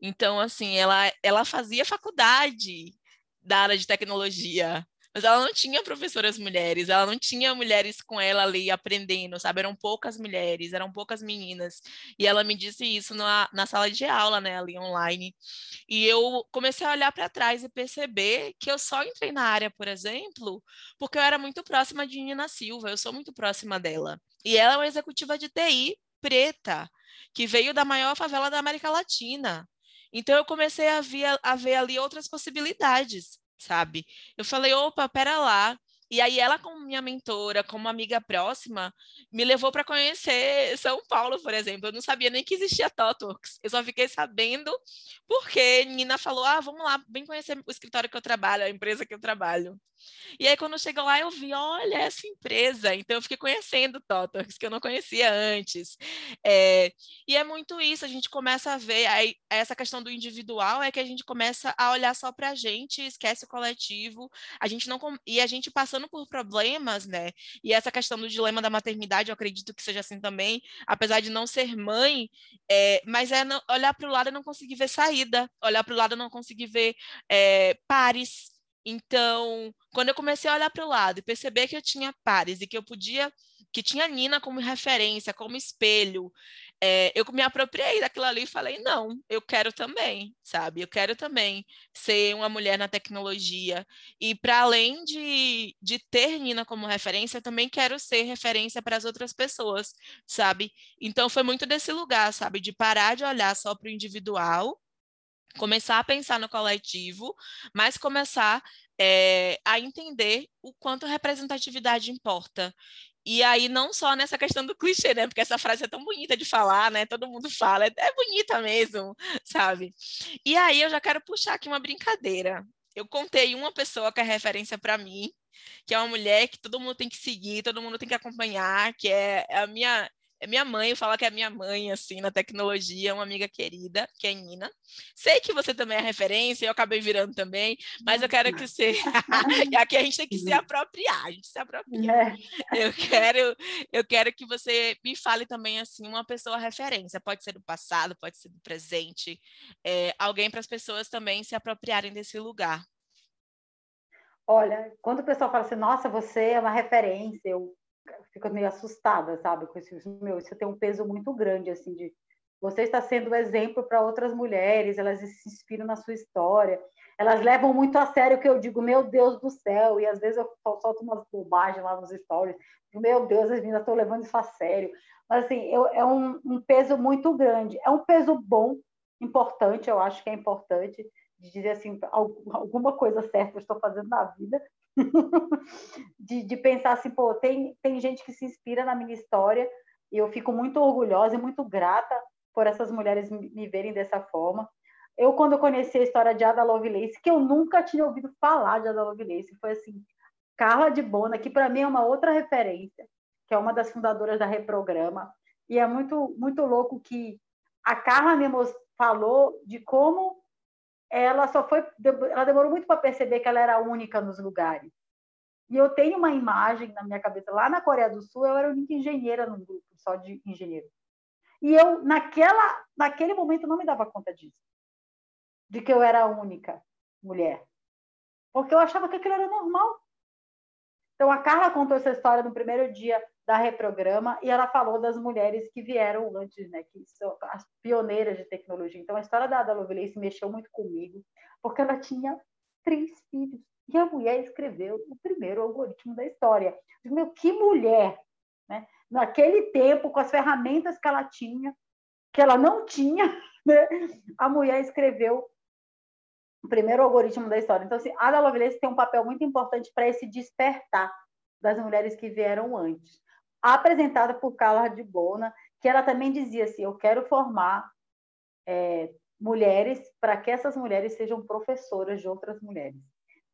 Então, assim, ela, ela fazia faculdade da área de tecnologia, mas ela não tinha professoras mulheres, ela não tinha mulheres com ela ali aprendendo, sabe? Eram poucas mulheres, eram poucas meninas. E ela me disse isso na, na sala de aula, né, ali online. E eu comecei a olhar para trás e perceber que eu só entrei na área, por exemplo, porque eu era muito próxima de Nina Silva, eu sou muito próxima dela. E ela é uma executiva de TI preta, que veio da maior favela da América Latina. Então eu comecei a ver, a ver ali outras possibilidades, sabe? Eu falei, opa, pera lá. E aí ela, como minha mentora, como amiga próxima, me levou para conhecer São Paulo, por exemplo. Eu não sabia nem que existia Totalks. Eu só fiquei sabendo porque Nina falou: "Ah, vamos lá, vem conhecer o escritório que eu trabalho, a empresa que eu trabalho". E aí, quando chegou lá, eu vi, olha, essa empresa. Então, eu fiquei conhecendo Totox, que eu não conhecia antes. É, e é muito isso, a gente começa a ver, aí, essa questão do individual é que a gente começa a olhar só para a gente, esquece o coletivo, a gente não, e a gente passando por problemas, né? E essa questão do dilema da maternidade, eu acredito que seja assim também, apesar de não ser mãe, é, mas é não, olhar para o lado e não conseguir ver saída, olhar para o lado e não conseguir ver é, pares, então, quando eu comecei a olhar para o lado e perceber que eu tinha pares e que eu podia, que tinha Nina como referência, como espelho, é, eu me apropriei daquilo ali e falei: não, eu quero também, sabe? Eu quero também ser uma mulher na tecnologia. E para além de, de ter Nina como referência, eu também quero ser referência para as outras pessoas, sabe? Então, foi muito desse lugar, sabe? De parar de olhar só para o individual começar a pensar no coletivo, mas começar é, a entender o quanto a representatividade importa. E aí, não só nessa questão do clichê, né? Porque essa frase é tão bonita de falar, né? Todo mundo fala, é, é bonita mesmo, sabe? E aí, eu já quero puxar aqui uma brincadeira. Eu contei uma pessoa que é referência para mim, que é uma mulher que todo mundo tem que seguir, todo mundo tem que acompanhar, que é a minha é minha mãe, fala que é minha mãe, assim, na tecnologia, uma amiga querida, que é Nina. Sei que você também é referência, eu acabei virando também, mas eu quero que você. e <laughs> aqui a gente tem que se apropriar, a gente se apropria. É. Eu quero, eu quero que você me fale também, assim, uma pessoa referência. Pode ser do passado, pode ser do presente. É, alguém para as pessoas também se apropriarem desse lugar. Olha, quando o pessoal fala assim, nossa, você é uma referência, eu fico meio assustada, sabe? Com esse, meu, isso tem um peso muito grande, assim, de você está sendo exemplo para outras mulheres, elas se inspiram na sua história, elas levam muito a sério o que eu digo, meu Deus do céu, e às vezes eu solto umas bobagens lá nos stories, meu Deus, as meninas estão levando isso a sério, mas assim, eu, é um, um peso muito grande, é um peso bom, importante, eu acho que é importante, de dizer assim, alguma coisa certa eu estou fazendo na vida, <laughs> de, de, pensar assim, pô, tem, tem gente que se inspira na minha história e eu fico muito orgulhosa e muito grata por essas mulheres me verem dessa forma. Eu, quando eu conheci a história de Ada Lovelace, que eu nunca tinha ouvido falar de Ada Lovelace, foi assim, Carla de Bona, que para mim é uma outra referência, que é uma das fundadoras da Reprograma, e é muito, muito louco que a Carla me falou de como ela só foi, ela demorou muito para perceber que ela era única nos lugares. E eu tenho uma imagem na minha cabeça, lá na Coreia do Sul, eu era a única engenheira num grupo só de engenheiro. E eu, naquela, naquele momento, não me dava conta disso, de que eu era a única mulher. Porque eu achava que aquilo era normal. Então, a Carla contou essa história no primeiro dia da Reprograma e ela falou das mulheres que vieram antes, né, que são as pioneiras de tecnologia. Então, a história da Ada Lovelace mexeu muito comigo, porque ela tinha três filhos. E a mulher escreveu o primeiro algoritmo da história. Meu, que mulher! Né? Naquele tempo, com as ferramentas que ela tinha, que ela não tinha, <laughs> né? a mulher escreveu o primeiro algoritmo da história. Então, assim, a Ada Lovelace tem um papel muito importante para esse despertar das mulheres que vieram antes apresentada por Carla de Bona, que ela também dizia assim: eu quero formar é, mulheres para que essas mulheres sejam professoras de outras mulheres.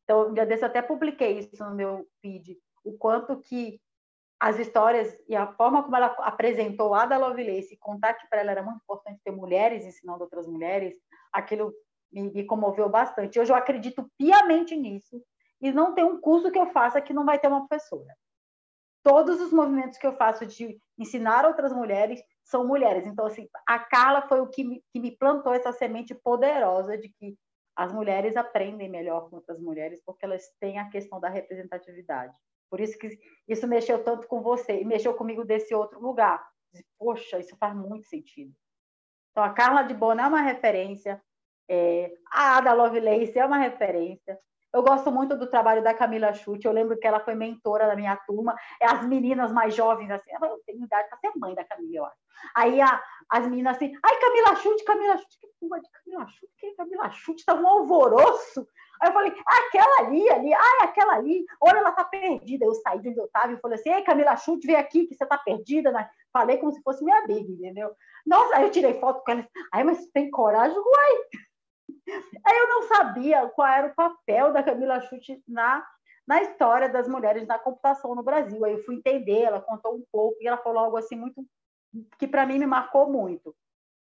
Então, dia desse eu até publiquei isso no meu feed, o quanto que as histórias e a forma como ela apresentou a da Lovelace, contar que para ela era muito importante ter mulheres ensinando outras mulheres, aquilo me, me comoveu bastante. Hoje eu acredito piamente nisso e não tem um curso que eu faça que não vai ter uma professora todos os movimentos que eu faço de ensinar outras mulheres são mulheres. Então, assim, a Carla foi o que me, que me plantou essa semente poderosa de que as mulheres aprendem melhor com outras mulheres porque elas têm a questão da representatividade. Por isso que isso mexeu tanto com você e mexeu comigo desse outro lugar. Poxa, isso faz muito sentido. Então, a Carla de Bona é uma referência, é, a Ada Lovelace é uma referência, eu gosto muito do trabalho da Camila Chute. Eu lembro que ela foi mentora da minha turma. É as meninas mais jovens, assim, eu tenho idade para ser mãe da Camila, eu acho. Aí a, as meninas assim, ai, Camila Chute, Camila Chute, que porra de Camila Chute? Quem é Camila Chute? Tá um alvoroço. Aí eu falei, aquela ali, ali, ai, aquela ali, olha, ela tá perdida. Eu saí de onde eu estava e falei assim, ei, Camila Chute, vem aqui, que você tá perdida. Né? Falei como se fosse minha amiga, entendeu? Nossa, aí eu tirei foto com ela. Ai, mas tem coragem, uai. Aí eu não sabia qual era o papel da Camila Chute na, na história das mulheres na computação no Brasil. Aí eu fui entender, ela contou um pouco e ela falou algo assim muito que para mim me marcou muito.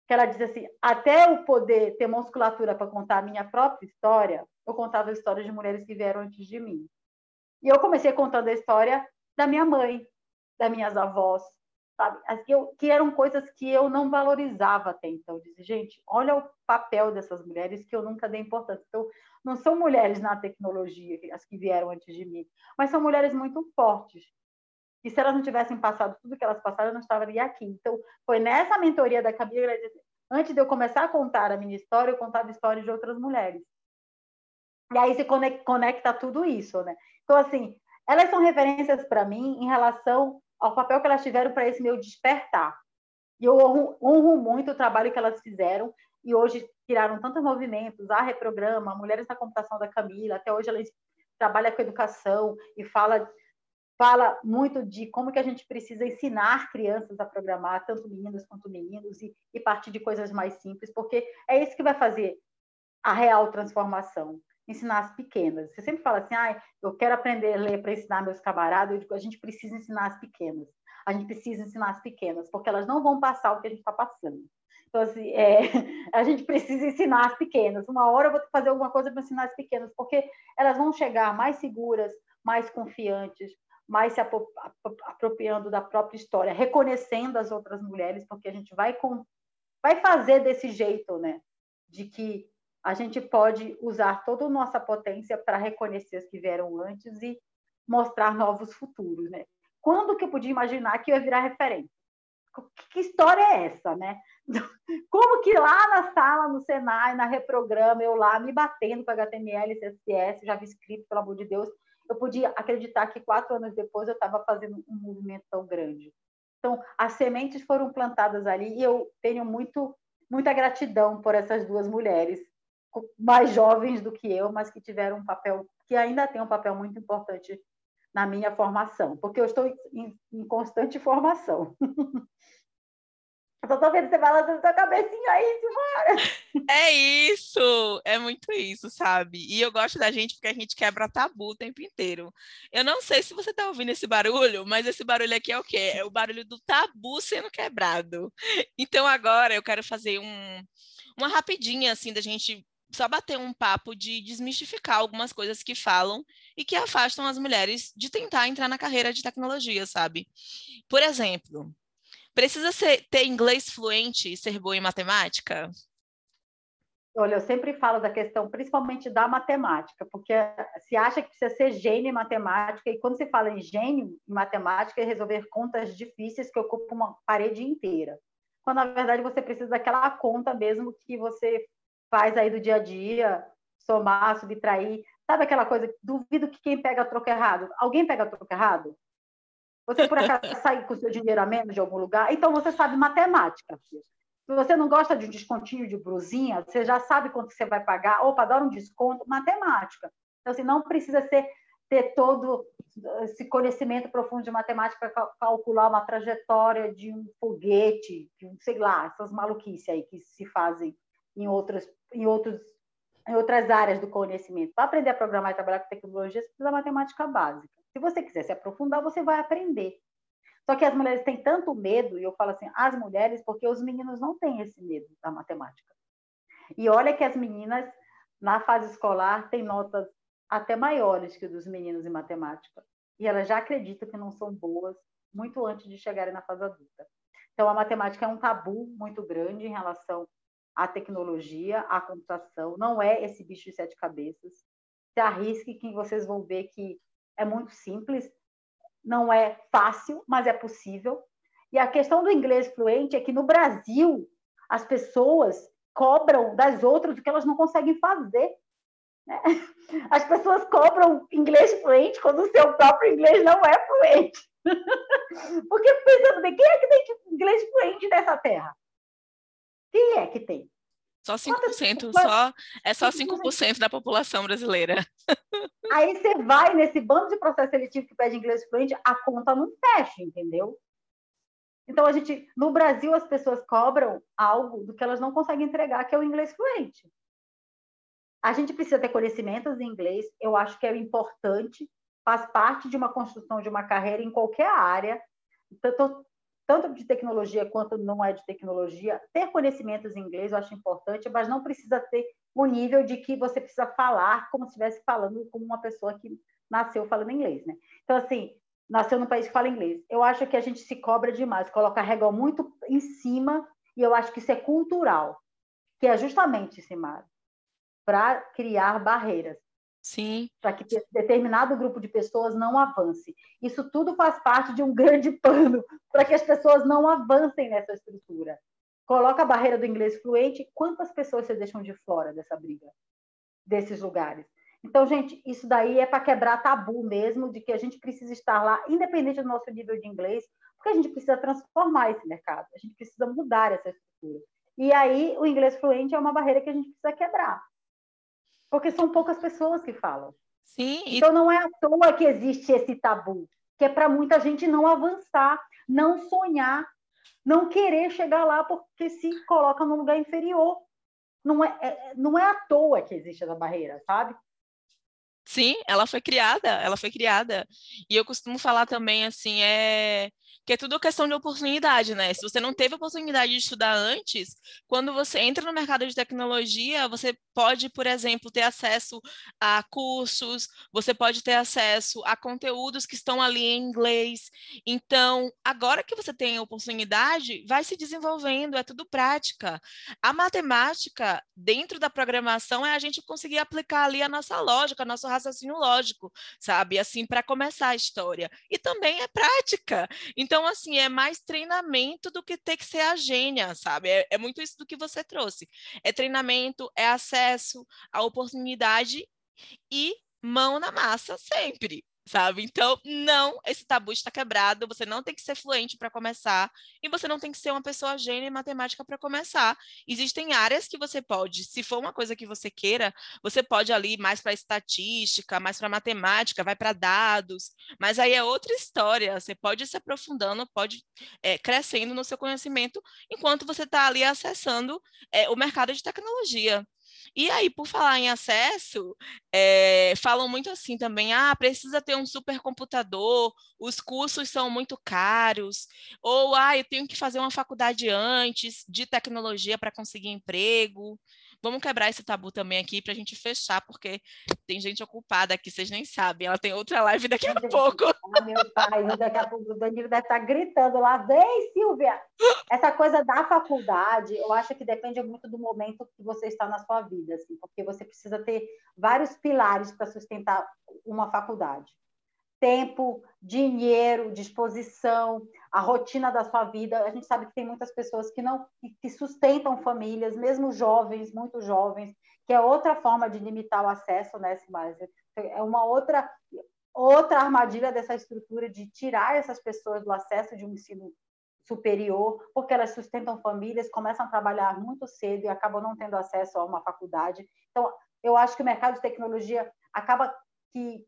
Que ela disse assim: até o poder ter musculatura para contar a minha própria história, eu contava a história de mulheres que vieram antes de mim. E eu comecei contando a história da minha mãe, das minhas avós, sabe? Eu, que eram coisas que eu não valorizava até então. Eu disse, gente, olha o papel dessas mulheres que eu nunca dei importância. Então, não são mulheres na tecnologia, as que vieram antes de mim, mas são mulheres muito fortes. E se elas não tivessem passado tudo que elas passaram, eu não estaria aqui. Então, foi nessa mentoria da Camila, antes de eu começar a contar a minha história, eu contava histórias de outras mulheres. E aí se conecta tudo isso, né? Então, assim, elas são referências para mim em relação ao papel que elas tiveram para esse meu despertar. E eu honro, honro, muito o trabalho que elas fizeram e hoje tiraram tantos movimentos, a Reprograma, Mulheres na Computação da Camila, até hoje ela trabalha com educação e fala fala muito de como que a gente precisa ensinar crianças a programar, tanto meninas quanto meninos, e, e partir de coisas mais simples, porque é isso que vai fazer a real transformação ensinar as pequenas. Você sempre fala assim, ah, eu quero aprender a ler para ensinar meus camaradas. Eu digo, a gente precisa ensinar as pequenas. A gente precisa ensinar as pequenas, porque elas não vão passar o que a gente está passando. Então, assim, é, <laughs> a gente precisa ensinar as pequenas. Uma hora eu vou fazer alguma coisa para ensinar as pequenas, porque elas vão chegar mais seguras, mais confiantes, mais se apropriando da própria história, reconhecendo as outras mulheres, porque a gente vai, com, vai fazer desse jeito, né? De que a gente pode usar toda a nossa potência para reconhecer as que vieram antes e mostrar novos futuros, né? Quando que eu podia imaginar que eu ia virar referência? Que história é essa, né? <laughs> Como que lá na sala, no Senai, na Reprograma, eu lá me batendo com HTML, CSS, JavaScript, pelo amor de Deus, eu podia acreditar que quatro anos depois eu estava fazendo um movimento tão grande. Então, as sementes foram plantadas ali e eu tenho muito, muita gratidão por essas duas mulheres mais jovens do que eu, mas que tiveram um papel, que ainda tem um papel muito importante na minha formação, porque eu estou em, em constante formação. <laughs> Eu tô vendo você balançando sua cabecinha aí, Silmara. É isso, é muito isso, sabe? E eu gosto da gente porque a gente quebra tabu o tempo inteiro. Eu não sei se você tá ouvindo esse barulho, mas esse barulho aqui é o quê? É o barulho do tabu sendo quebrado. Então agora eu quero fazer um, uma rapidinha, assim, da gente só bater um papo de desmistificar algumas coisas que falam e que afastam as mulheres de tentar entrar na carreira de tecnologia, sabe? Por exemplo, precisa ser, ter inglês fluente e ser boa em matemática? Olha, eu sempre falo da questão, principalmente da matemática, porque se acha que precisa ser gênio em matemática, e quando se fala em gênio em matemática, é resolver contas difíceis que ocupam uma parede inteira. Quando, na verdade, você precisa daquela conta mesmo que você faz aí do dia a dia, somar, subtrair. Sabe aquela coisa, duvido que quem pega troco errado. Alguém pega troco errado? Você, por acaso, <laughs> sai com seu dinheiro a menos de algum lugar? Então, você sabe matemática. Se você não gosta de um descontinho de brusinha, você já sabe quanto você vai pagar. Opa, dar um desconto, matemática. Então, assim, não precisa ser, ter todo esse conhecimento profundo de matemática para calcular uma trajetória de um foguete, sei lá, essas maluquices aí que se fazem em, outros, em, outros, em outras áreas do conhecimento. Para aprender a programar e trabalhar com tecnologia, você precisa da matemática básica. Se você quiser se aprofundar, você vai aprender. Só que as mulheres têm tanto medo, e eu falo assim, as mulheres, porque os meninos não têm esse medo da matemática. E olha que as meninas, na fase escolar, têm notas até maiores que dos meninos em matemática. E elas já acreditam que não são boas muito antes de chegarem na fase adulta. Então, a matemática é um tabu muito grande em relação à tecnologia, à computação. Não é esse bicho de sete cabeças. Se arrisque que vocês vão ver que é muito simples não é fácil, mas é possível. E a questão do inglês fluente é que no Brasil as pessoas cobram das outras o que elas não conseguem fazer. Né? <laughs> As pessoas cobram inglês fluente quando o seu próprio inglês não é fluente. <laughs> Porque pensando bem, quem é que tem inglês fluente nessa terra? Quem é que tem? Só 5%, só, é só 5% da população brasileira. <laughs> Aí você vai nesse bando de processo seletivo que pede inglês fluente, a conta não fecha, entendeu? Então, a gente, no Brasil, as pessoas cobram algo do que elas não conseguem entregar, que é o inglês fluente. A gente precisa ter conhecimentos em inglês, eu acho que é importante, faz parte de uma construção de uma carreira em qualquer área. Tanto, tanto de tecnologia quanto não é de tecnologia, ter conhecimentos em inglês eu acho importante, mas não precisa ter o nível de que você precisa falar como se estivesse falando como uma pessoa que nasceu falando inglês, né? Então, assim, nasceu num país que fala inglês. Eu acho que a gente se cobra demais, coloca a régua muito em cima, e eu acho que isso é cultural, que é justamente, Simara, para criar barreiras. Sim. Para que determinado grupo de pessoas não avance. Isso tudo faz parte de um <laughs> grande plano para que as pessoas não avancem nessa estrutura. Coloca a barreira do inglês fluente, quantas pessoas você deixam de fora dessa briga, desses lugares? Então, gente, isso daí é para quebrar tabu mesmo, de que a gente precisa estar lá, independente do nosso nível de inglês, porque a gente precisa transformar esse mercado, a gente precisa mudar essa estrutura. E aí, o inglês fluente é uma barreira que a gente precisa quebrar. Porque são poucas pessoas que falam. Sim. E... Então não é à toa que existe esse tabu, que é para muita gente não avançar, não sonhar, não querer chegar lá porque se coloca num lugar inferior. Não é, é não é à toa que existe essa barreira, sabe? Sim, ela foi criada, ela foi criada. E eu costumo falar também assim, é que é tudo questão de oportunidade, né? Se você não teve oportunidade de estudar antes, quando você entra no mercado de tecnologia, você pode, por exemplo, ter acesso a cursos, você pode ter acesso a conteúdos que estão ali em inglês. Então, agora que você tem a oportunidade, vai se desenvolvendo, é tudo prática. A matemática, dentro da programação, é a gente conseguir aplicar ali a nossa lógica, nosso raciocínio lógico, sabe? Assim, para começar a história. E também é prática. Então, assim, é mais treinamento do que ter que ser a gênia, sabe? É, é muito isso do que você trouxe. É treinamento, é acesso à oportunidade e mão na massa sempre sabe? Então, não, esse tabu está quebrado, você não tem que ser fluente para começar e você não tem que ser uma pessoa gênia em matemática para começar. Existem áreas que você pode, se for uma coisa que você queira, você pode ali mais para estatística, mais para matemática, vai para dados, mas aí é outra história, você pode ir se aprofundando, pode é, crescendo no seu conhecimento enquanto você está ali acessando é, o mercado de tecnologia. E aí, por falar em acesso, é, falam muito assim também: ah, precisa ter um supercomputador, os cursos são muito caros, ou ah, eu tenho que fazer uma faculdade antes de tecnologia para conseguir emprego. Vamos quebrar esse tabu também aqui para a gente fechar, porque tem gente ocupada aqui, vocês nem sabem. Ela tem outra live daqui a pouco. Ah, meu pai, daqui a pouco o Danilo deve estar tá gritando lá, vem, Silvia! Essa coisa da faculdade, eu acho que depende muito do momento que você está na sua vida, assim, porque você precisa ter vários pilares para sustentar uma faculdade tempo, dinheiro, disposição, a rotina da sua vida. A gente sabe que tem muitas pessoas que não que sustentam famílias, mesmo jovens, muito jovens, que é outra forma de limitar o acesso, né, mais É uma outra outra armadilha dessa estrutura de tirar essas pessoas do acesso de um ensino superior, porque elas sustentam famílias, começam a trabalhar muito cedo e acabam não tendo acesso a uma faculdade. Então, eu acho que o mercado de tecnologia acaba que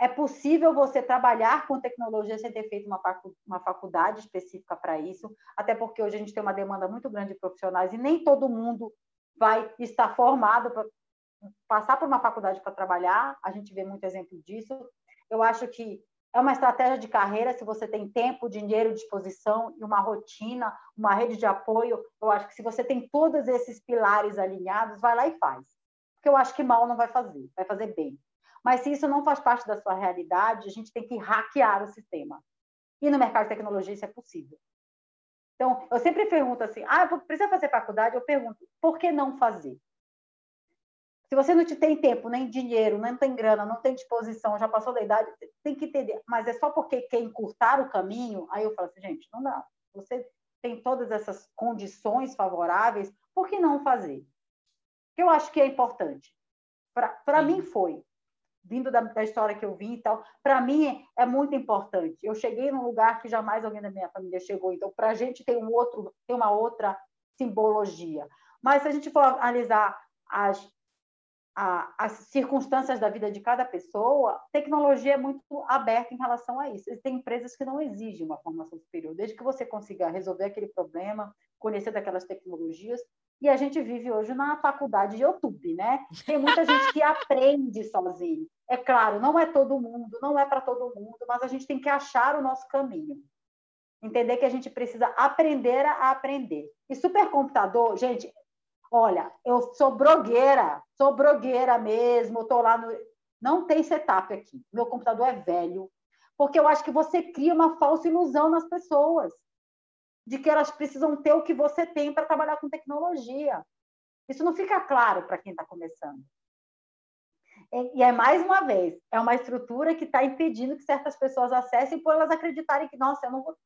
é possível você trabalhar com tecnologia sem ter feito uma, facu uma faculdade específica para isso, até porque hoje a gente tem uma demanda muito grande de profissionais e nem todo mundo vai estar formado para passar por uma faculdade para trabalhar. A gente vê muito exemplo disso. Eu acho que é uma estratégia de carreira se você tem tempo, dinheiro, disposição e uma rotina, uma rede de apoio. Eu acho que se você tem todos esses pilares alinhados, vai lá e faz. Porque eu acho que mal não vai fazer, vai fazer bem. Mas se isso não faz parte da sua realidade, a gente tem que hackear o sistema. E no mercado de tecnologia isso é possível. Então, eu sempre pergunto assim: ah, precisa fazer faculdade? Eu pergunto, por que não fazer? Se você não tem tempo, nem dinheiro, não tem grana, não tem disposição, já passou da idade, tem que entender. Mas é só porque quer encurtar o caminho? Aí eu falo assim, gente, não dá. Você tem todas essas condições favoráveis, por que não fazer? Eu acho que é importante. Para mim foi vindo da, da, história que eu vi e tal, para mim é muito importante. Eu cheguei num lugar que jamais alguém da minha família chegou, então para a gente tem um outro, tem uma outra simbologia. Mas se a gente for analisar as, as circunstâncias da vida de cada pessoa, tecnologia é muito aberta em relação a isso. Tem empresas que não exigem uma formação superior, desde que você consiga resolver aquele problema, conhecer daquelas tecnologias, e a gente vive hoje na faculdade de YouTube, né? Tem muita gente que aprende sozinho. É claro, não é todo mundo, não é para todo mundo, mas a gente tem que achar o nosso caminho. Entender que a gente precisa aprender a aprender. E supercomputador, gente, olha, eu sou blogueira, sou blogueira mesmo, estou lá no. Não tem setup aqui. Meu computador é velho. Porque eu acho que você cria uma falsa ilusão nas pessoas de que elas precisam ter o que você tem para trabalhar com tecnologia. Isso não fica claro para quem está começando. E é mais uma vez, é uma estrutura que está impedindo que certas pessoas acessem por elas acreditarem que, nossa, eu não vou.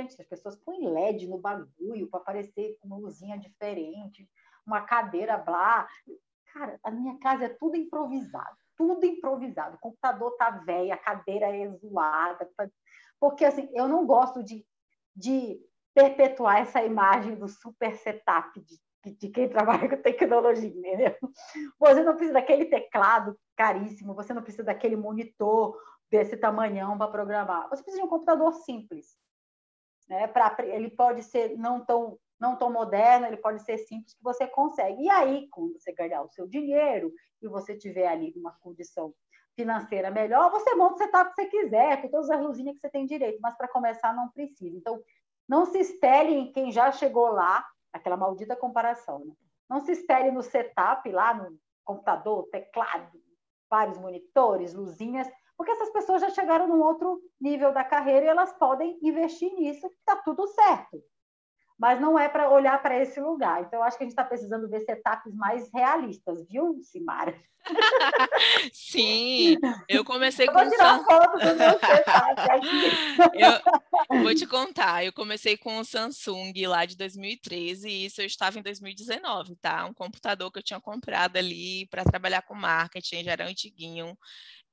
Gente, as pessoas põem LED no bagulho para aparecer com uma luzinha diferente, uma cadeira blá. Cara, a minha casa é tudo improvisado, tudo improvisado. O computador tá velho, a cadeira é zoada. Tá... Porque, assim, eu não gosto de, de perpetuar essa imagem do super setup de, de quem trabalha com tecnologia, entendeu? Você não precisa daquele teclado caríssimo, você não precisa daquele monitor desse tamanhão para programar. Você precisa de um computador simples. Né? Pra, ele pode ser não tão, não tão moderno, ele pode ser simples que você consegue. E aí, quando você ganhar o seu dinheiro e você tiver ali uma condição financeira melhor, você monta o setup que você quiser, com todas as luzinhas que você tem direito, mas para começar não precisa. Então, não se espelhe em quem já chegou lá, aquela maldita comparação. Né? Não se espelhe no setup lá no computador, teclado, vários monitores, luzinhas, porque essas pessoas já chegaram num outro nível da carreira e elas podem investir nisso, está tudo certo mas não é para olhar para esse lugar. Então, acho que a gente está precisando ver setups mais realistas, viu, Simara? Sim, eu comecei eu com. Vou tirar foto do meu setup <laughs> eu vou te contar, eu comecei com o Samsung lá de 2013 e isso eu estava em 2019, tá? Um computador que eu tinha comprado ali para trabalhar com marketing, já era antiguinho.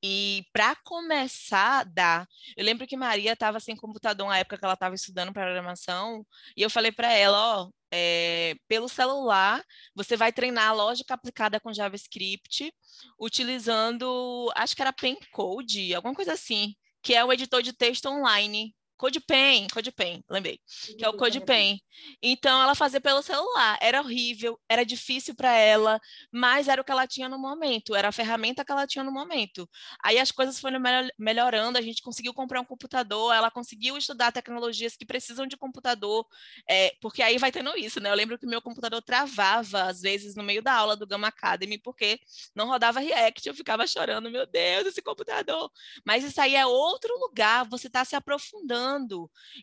E para começar, dá. Eu lembro que Maria estava sem computador na época que ela estava estudando programação, e eu falei para ela, ó, é, pelo celular, você vai treinar a lógica aplicada com JavaScript, utilizando, acho que era Pencode, alguma coisa assim, que é o editor de texto online CodePen, CodePen, lembrei, que é o CodePen. Então ela fazia pelo celular, era horrível, era difícil para ela, mas era o que ela tinha no momento, era a ferramenta que ela tinha no momento. Aí as coisas foram melhorando, a gente conseguiu comprar um computador, ela conseguiu estudar tecnologias que precisam de computador, é, porque aí vai tendo isso, né? Eu lembro que meu computador travava às vezes no meio da aula do Gamma Academy porque não rodava React, eu ficava chorando, meu Deus, esse computador. Mas isso aí é outro lugar, você está se aprofundando.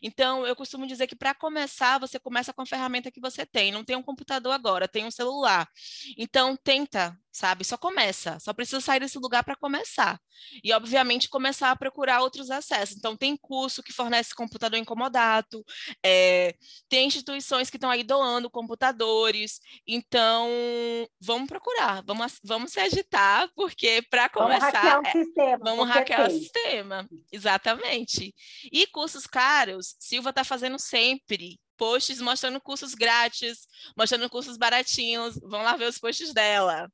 Então, eu costumo dizer que para começar, você começa com a ferramenta que você tem. Não tem um computador agora, tem um celular. Então, tenta sabe? Só começa, só precisa sair desse lugar para começar. E, obviamente, começar a procurar outros acessos. Então, tem curso que fornece computador incomodato, é, tem instituições que estão aí doando computadores. Então, vamos procurar, vamos, vamos se agitar, porque para começar. Vamos hackear o sistema. Vamos hackear o sistema, exatamente. E cursos caros, Silva está fazendo sempre posts mostrando cursos grátis, mostrando cursos baratinhos. Vão lá ver os posts dela.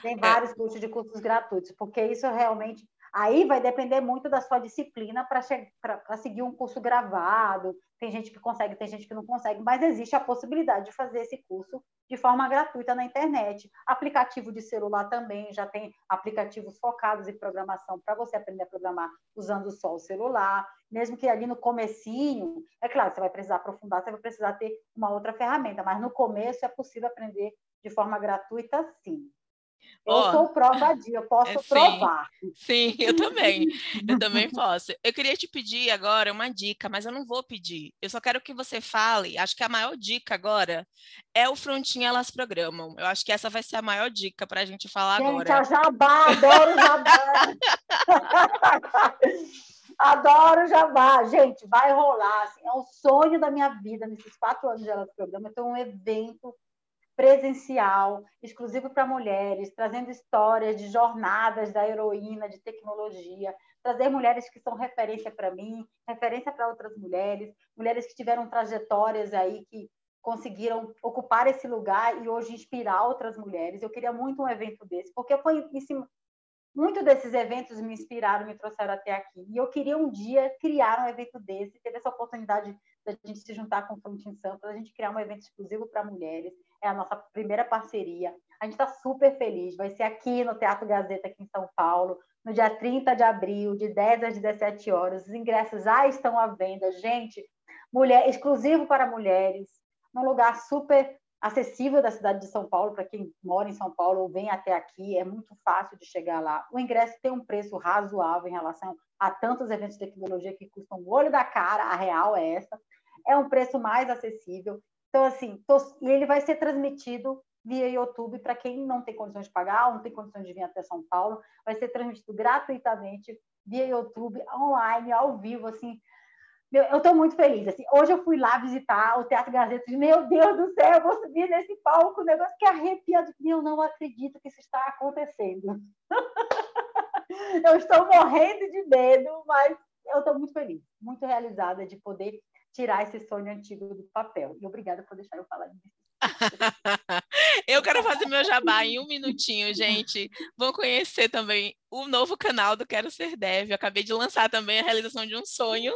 Tem vários é. posts de cursos gratuitos, porque isso realmente. Aí vai depender muito da sua disciplina para seguir um curso gravado, tem gente que consegue, tem gente que não consegue, mas existe a possibilidade de fazer esse curso de forma gratuita na internet. Aplicativo de celular também, já tem aplicativos focados em programação para você aprender a programar usando só o celular. Mesmo que ali no comecinho, é claro, você vai precisar aprofundar, você vai precisar ter uma outra ferramenta, mas no começo é possível aprender de forma gratuita, sim. Eu oh, sou prova de, eu posso é, sim, provar. Sim, eu também. Eu também posso. Eu queria te pedir agora uma dica, mas eu não vou pedir. Eu só quero que você fale. Acho que a maior dica agora é o Frontinha Elas Programam. Eu acho que essa vai ser a maior dica para a gente falar gente, agora. Gente, Jabá, adoro Jabá. adoro <laughs> Jabá. Gente, vai rolar. Assim, é o sonho da minha vida nesses quatro anos de Elas Programam. Ter um evento presencial, exclusivo para mulheres, trazendo histórias de jornadas da heroína, de tecnologia, trazer mulheres que são referência para mim, referência para outras mulheres, mulheres que tiveram trajetórias aí que conseguiram ocupar esse lugar e hoje inspirar outras mulheres. Eu queria muito um evento desse, porque foi muito desses eventos me inspiraram, me trouxeram até aqui. E eu queria um dia criar um evento desse, ter essa oportunidade da gente se juntar com o Frontin Sampa, a gente criar um evento exclusivo para mulheres. É a nossa primeira parceria. A gente está super feliz. Vai ser aqui no Teatro Gazeta, aqui em São Paulo, no dia 30 de abril, de 10 às 17 horas. Os ingressos já estão à venda. Gente, mulher, exclusivo para mulheres, num lugar super acessível da cidade de São Paulo, para quem mora em São Paulo ou vem até aqui, é muito fácil de chegar lá. O ingresso tem um preço razoável em relação a tantos eventos de tecnologia que custam o olho da cara, a real é essa. É um preço mais acessível. Então, assim, tô... e ele vai ser transmitido via YouTube para quem não tem condições de pagar não tem condições de vir até São Paulo. Vai ser transmitido gratuitamente via YouTube, online, ao vivo, assim, eu estou muito feliz. Assim, hoje eu fui lá visitar o Teatro Gazeta e meu Deus do céu, eu vou subir nesse palco, um negócio que arrepia. Eu não acredito que isso está acontecendo. <laughs> eu estou morrendo de medo, mas eu estou muito feliz, muito realizada de poder tirar esse sonho antigo do papel. E obrigada por deixar eu falar disso. <laughs> eu quero fazer meu jabá em um minutinho, gente. Vão conhecer também o novo canal do Quero Ser Dev. Eu acabei de lançar também a realização de um sonho.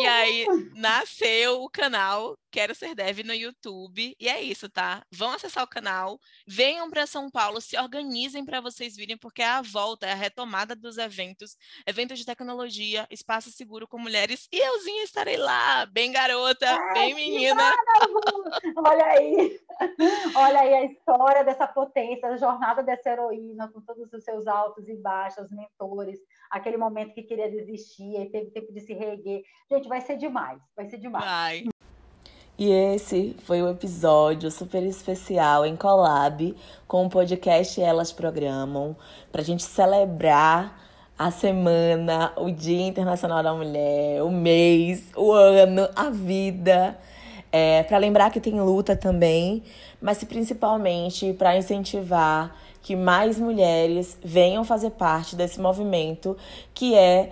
E aí nasceu o canal Quero Ser Dev no YouTube. E é isso, tá? Vão acessar o canal, venham para São Paulo, se organizem para vocês virem, porque é a volta, é a retomada dos eventos, eventos de tecnologia, espaço seguro com mulheres. E euzinha estarei lá, bem garota, é, bem menina. Olha aí, olha aí a história dessa potência, a jornada dessa heroína, com todos os seus altos e baixos, mentores, aquele momento que queria desistir, aí teve tempo de se reerguer. Gente, vai ser demais, vai ser demais. Vai. E esse foi o episódio super especial em collab com o podcast Elas Programam, para a gente celebrar a semana, o Dia Internacional da Mulher, o mês, o ano, a vida. É, para lembrar que tem luta também, mas principalmente para incentivar que mais mulheres venham fazer parte desse movimento que é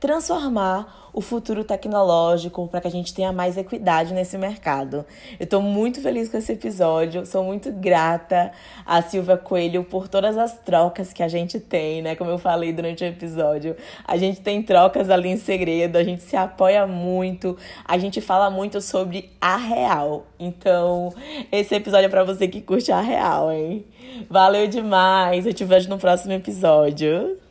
transformar o futuro tecnológico para que a gente tenha mais equidade nesse mercado. Eu estou muito feliz com esse episódio, sou muito grata a Silvia Coelho por todas as trocas que a gente tem, né? Como eu falei durante o episódio, a gente tem trocas ali em segredo, a gente se apoia muito, a gente fala muito sobre a real. Então, esse episódio é para você que curte a real, hein? Valeu demais, eu te vejo no próximo episódio.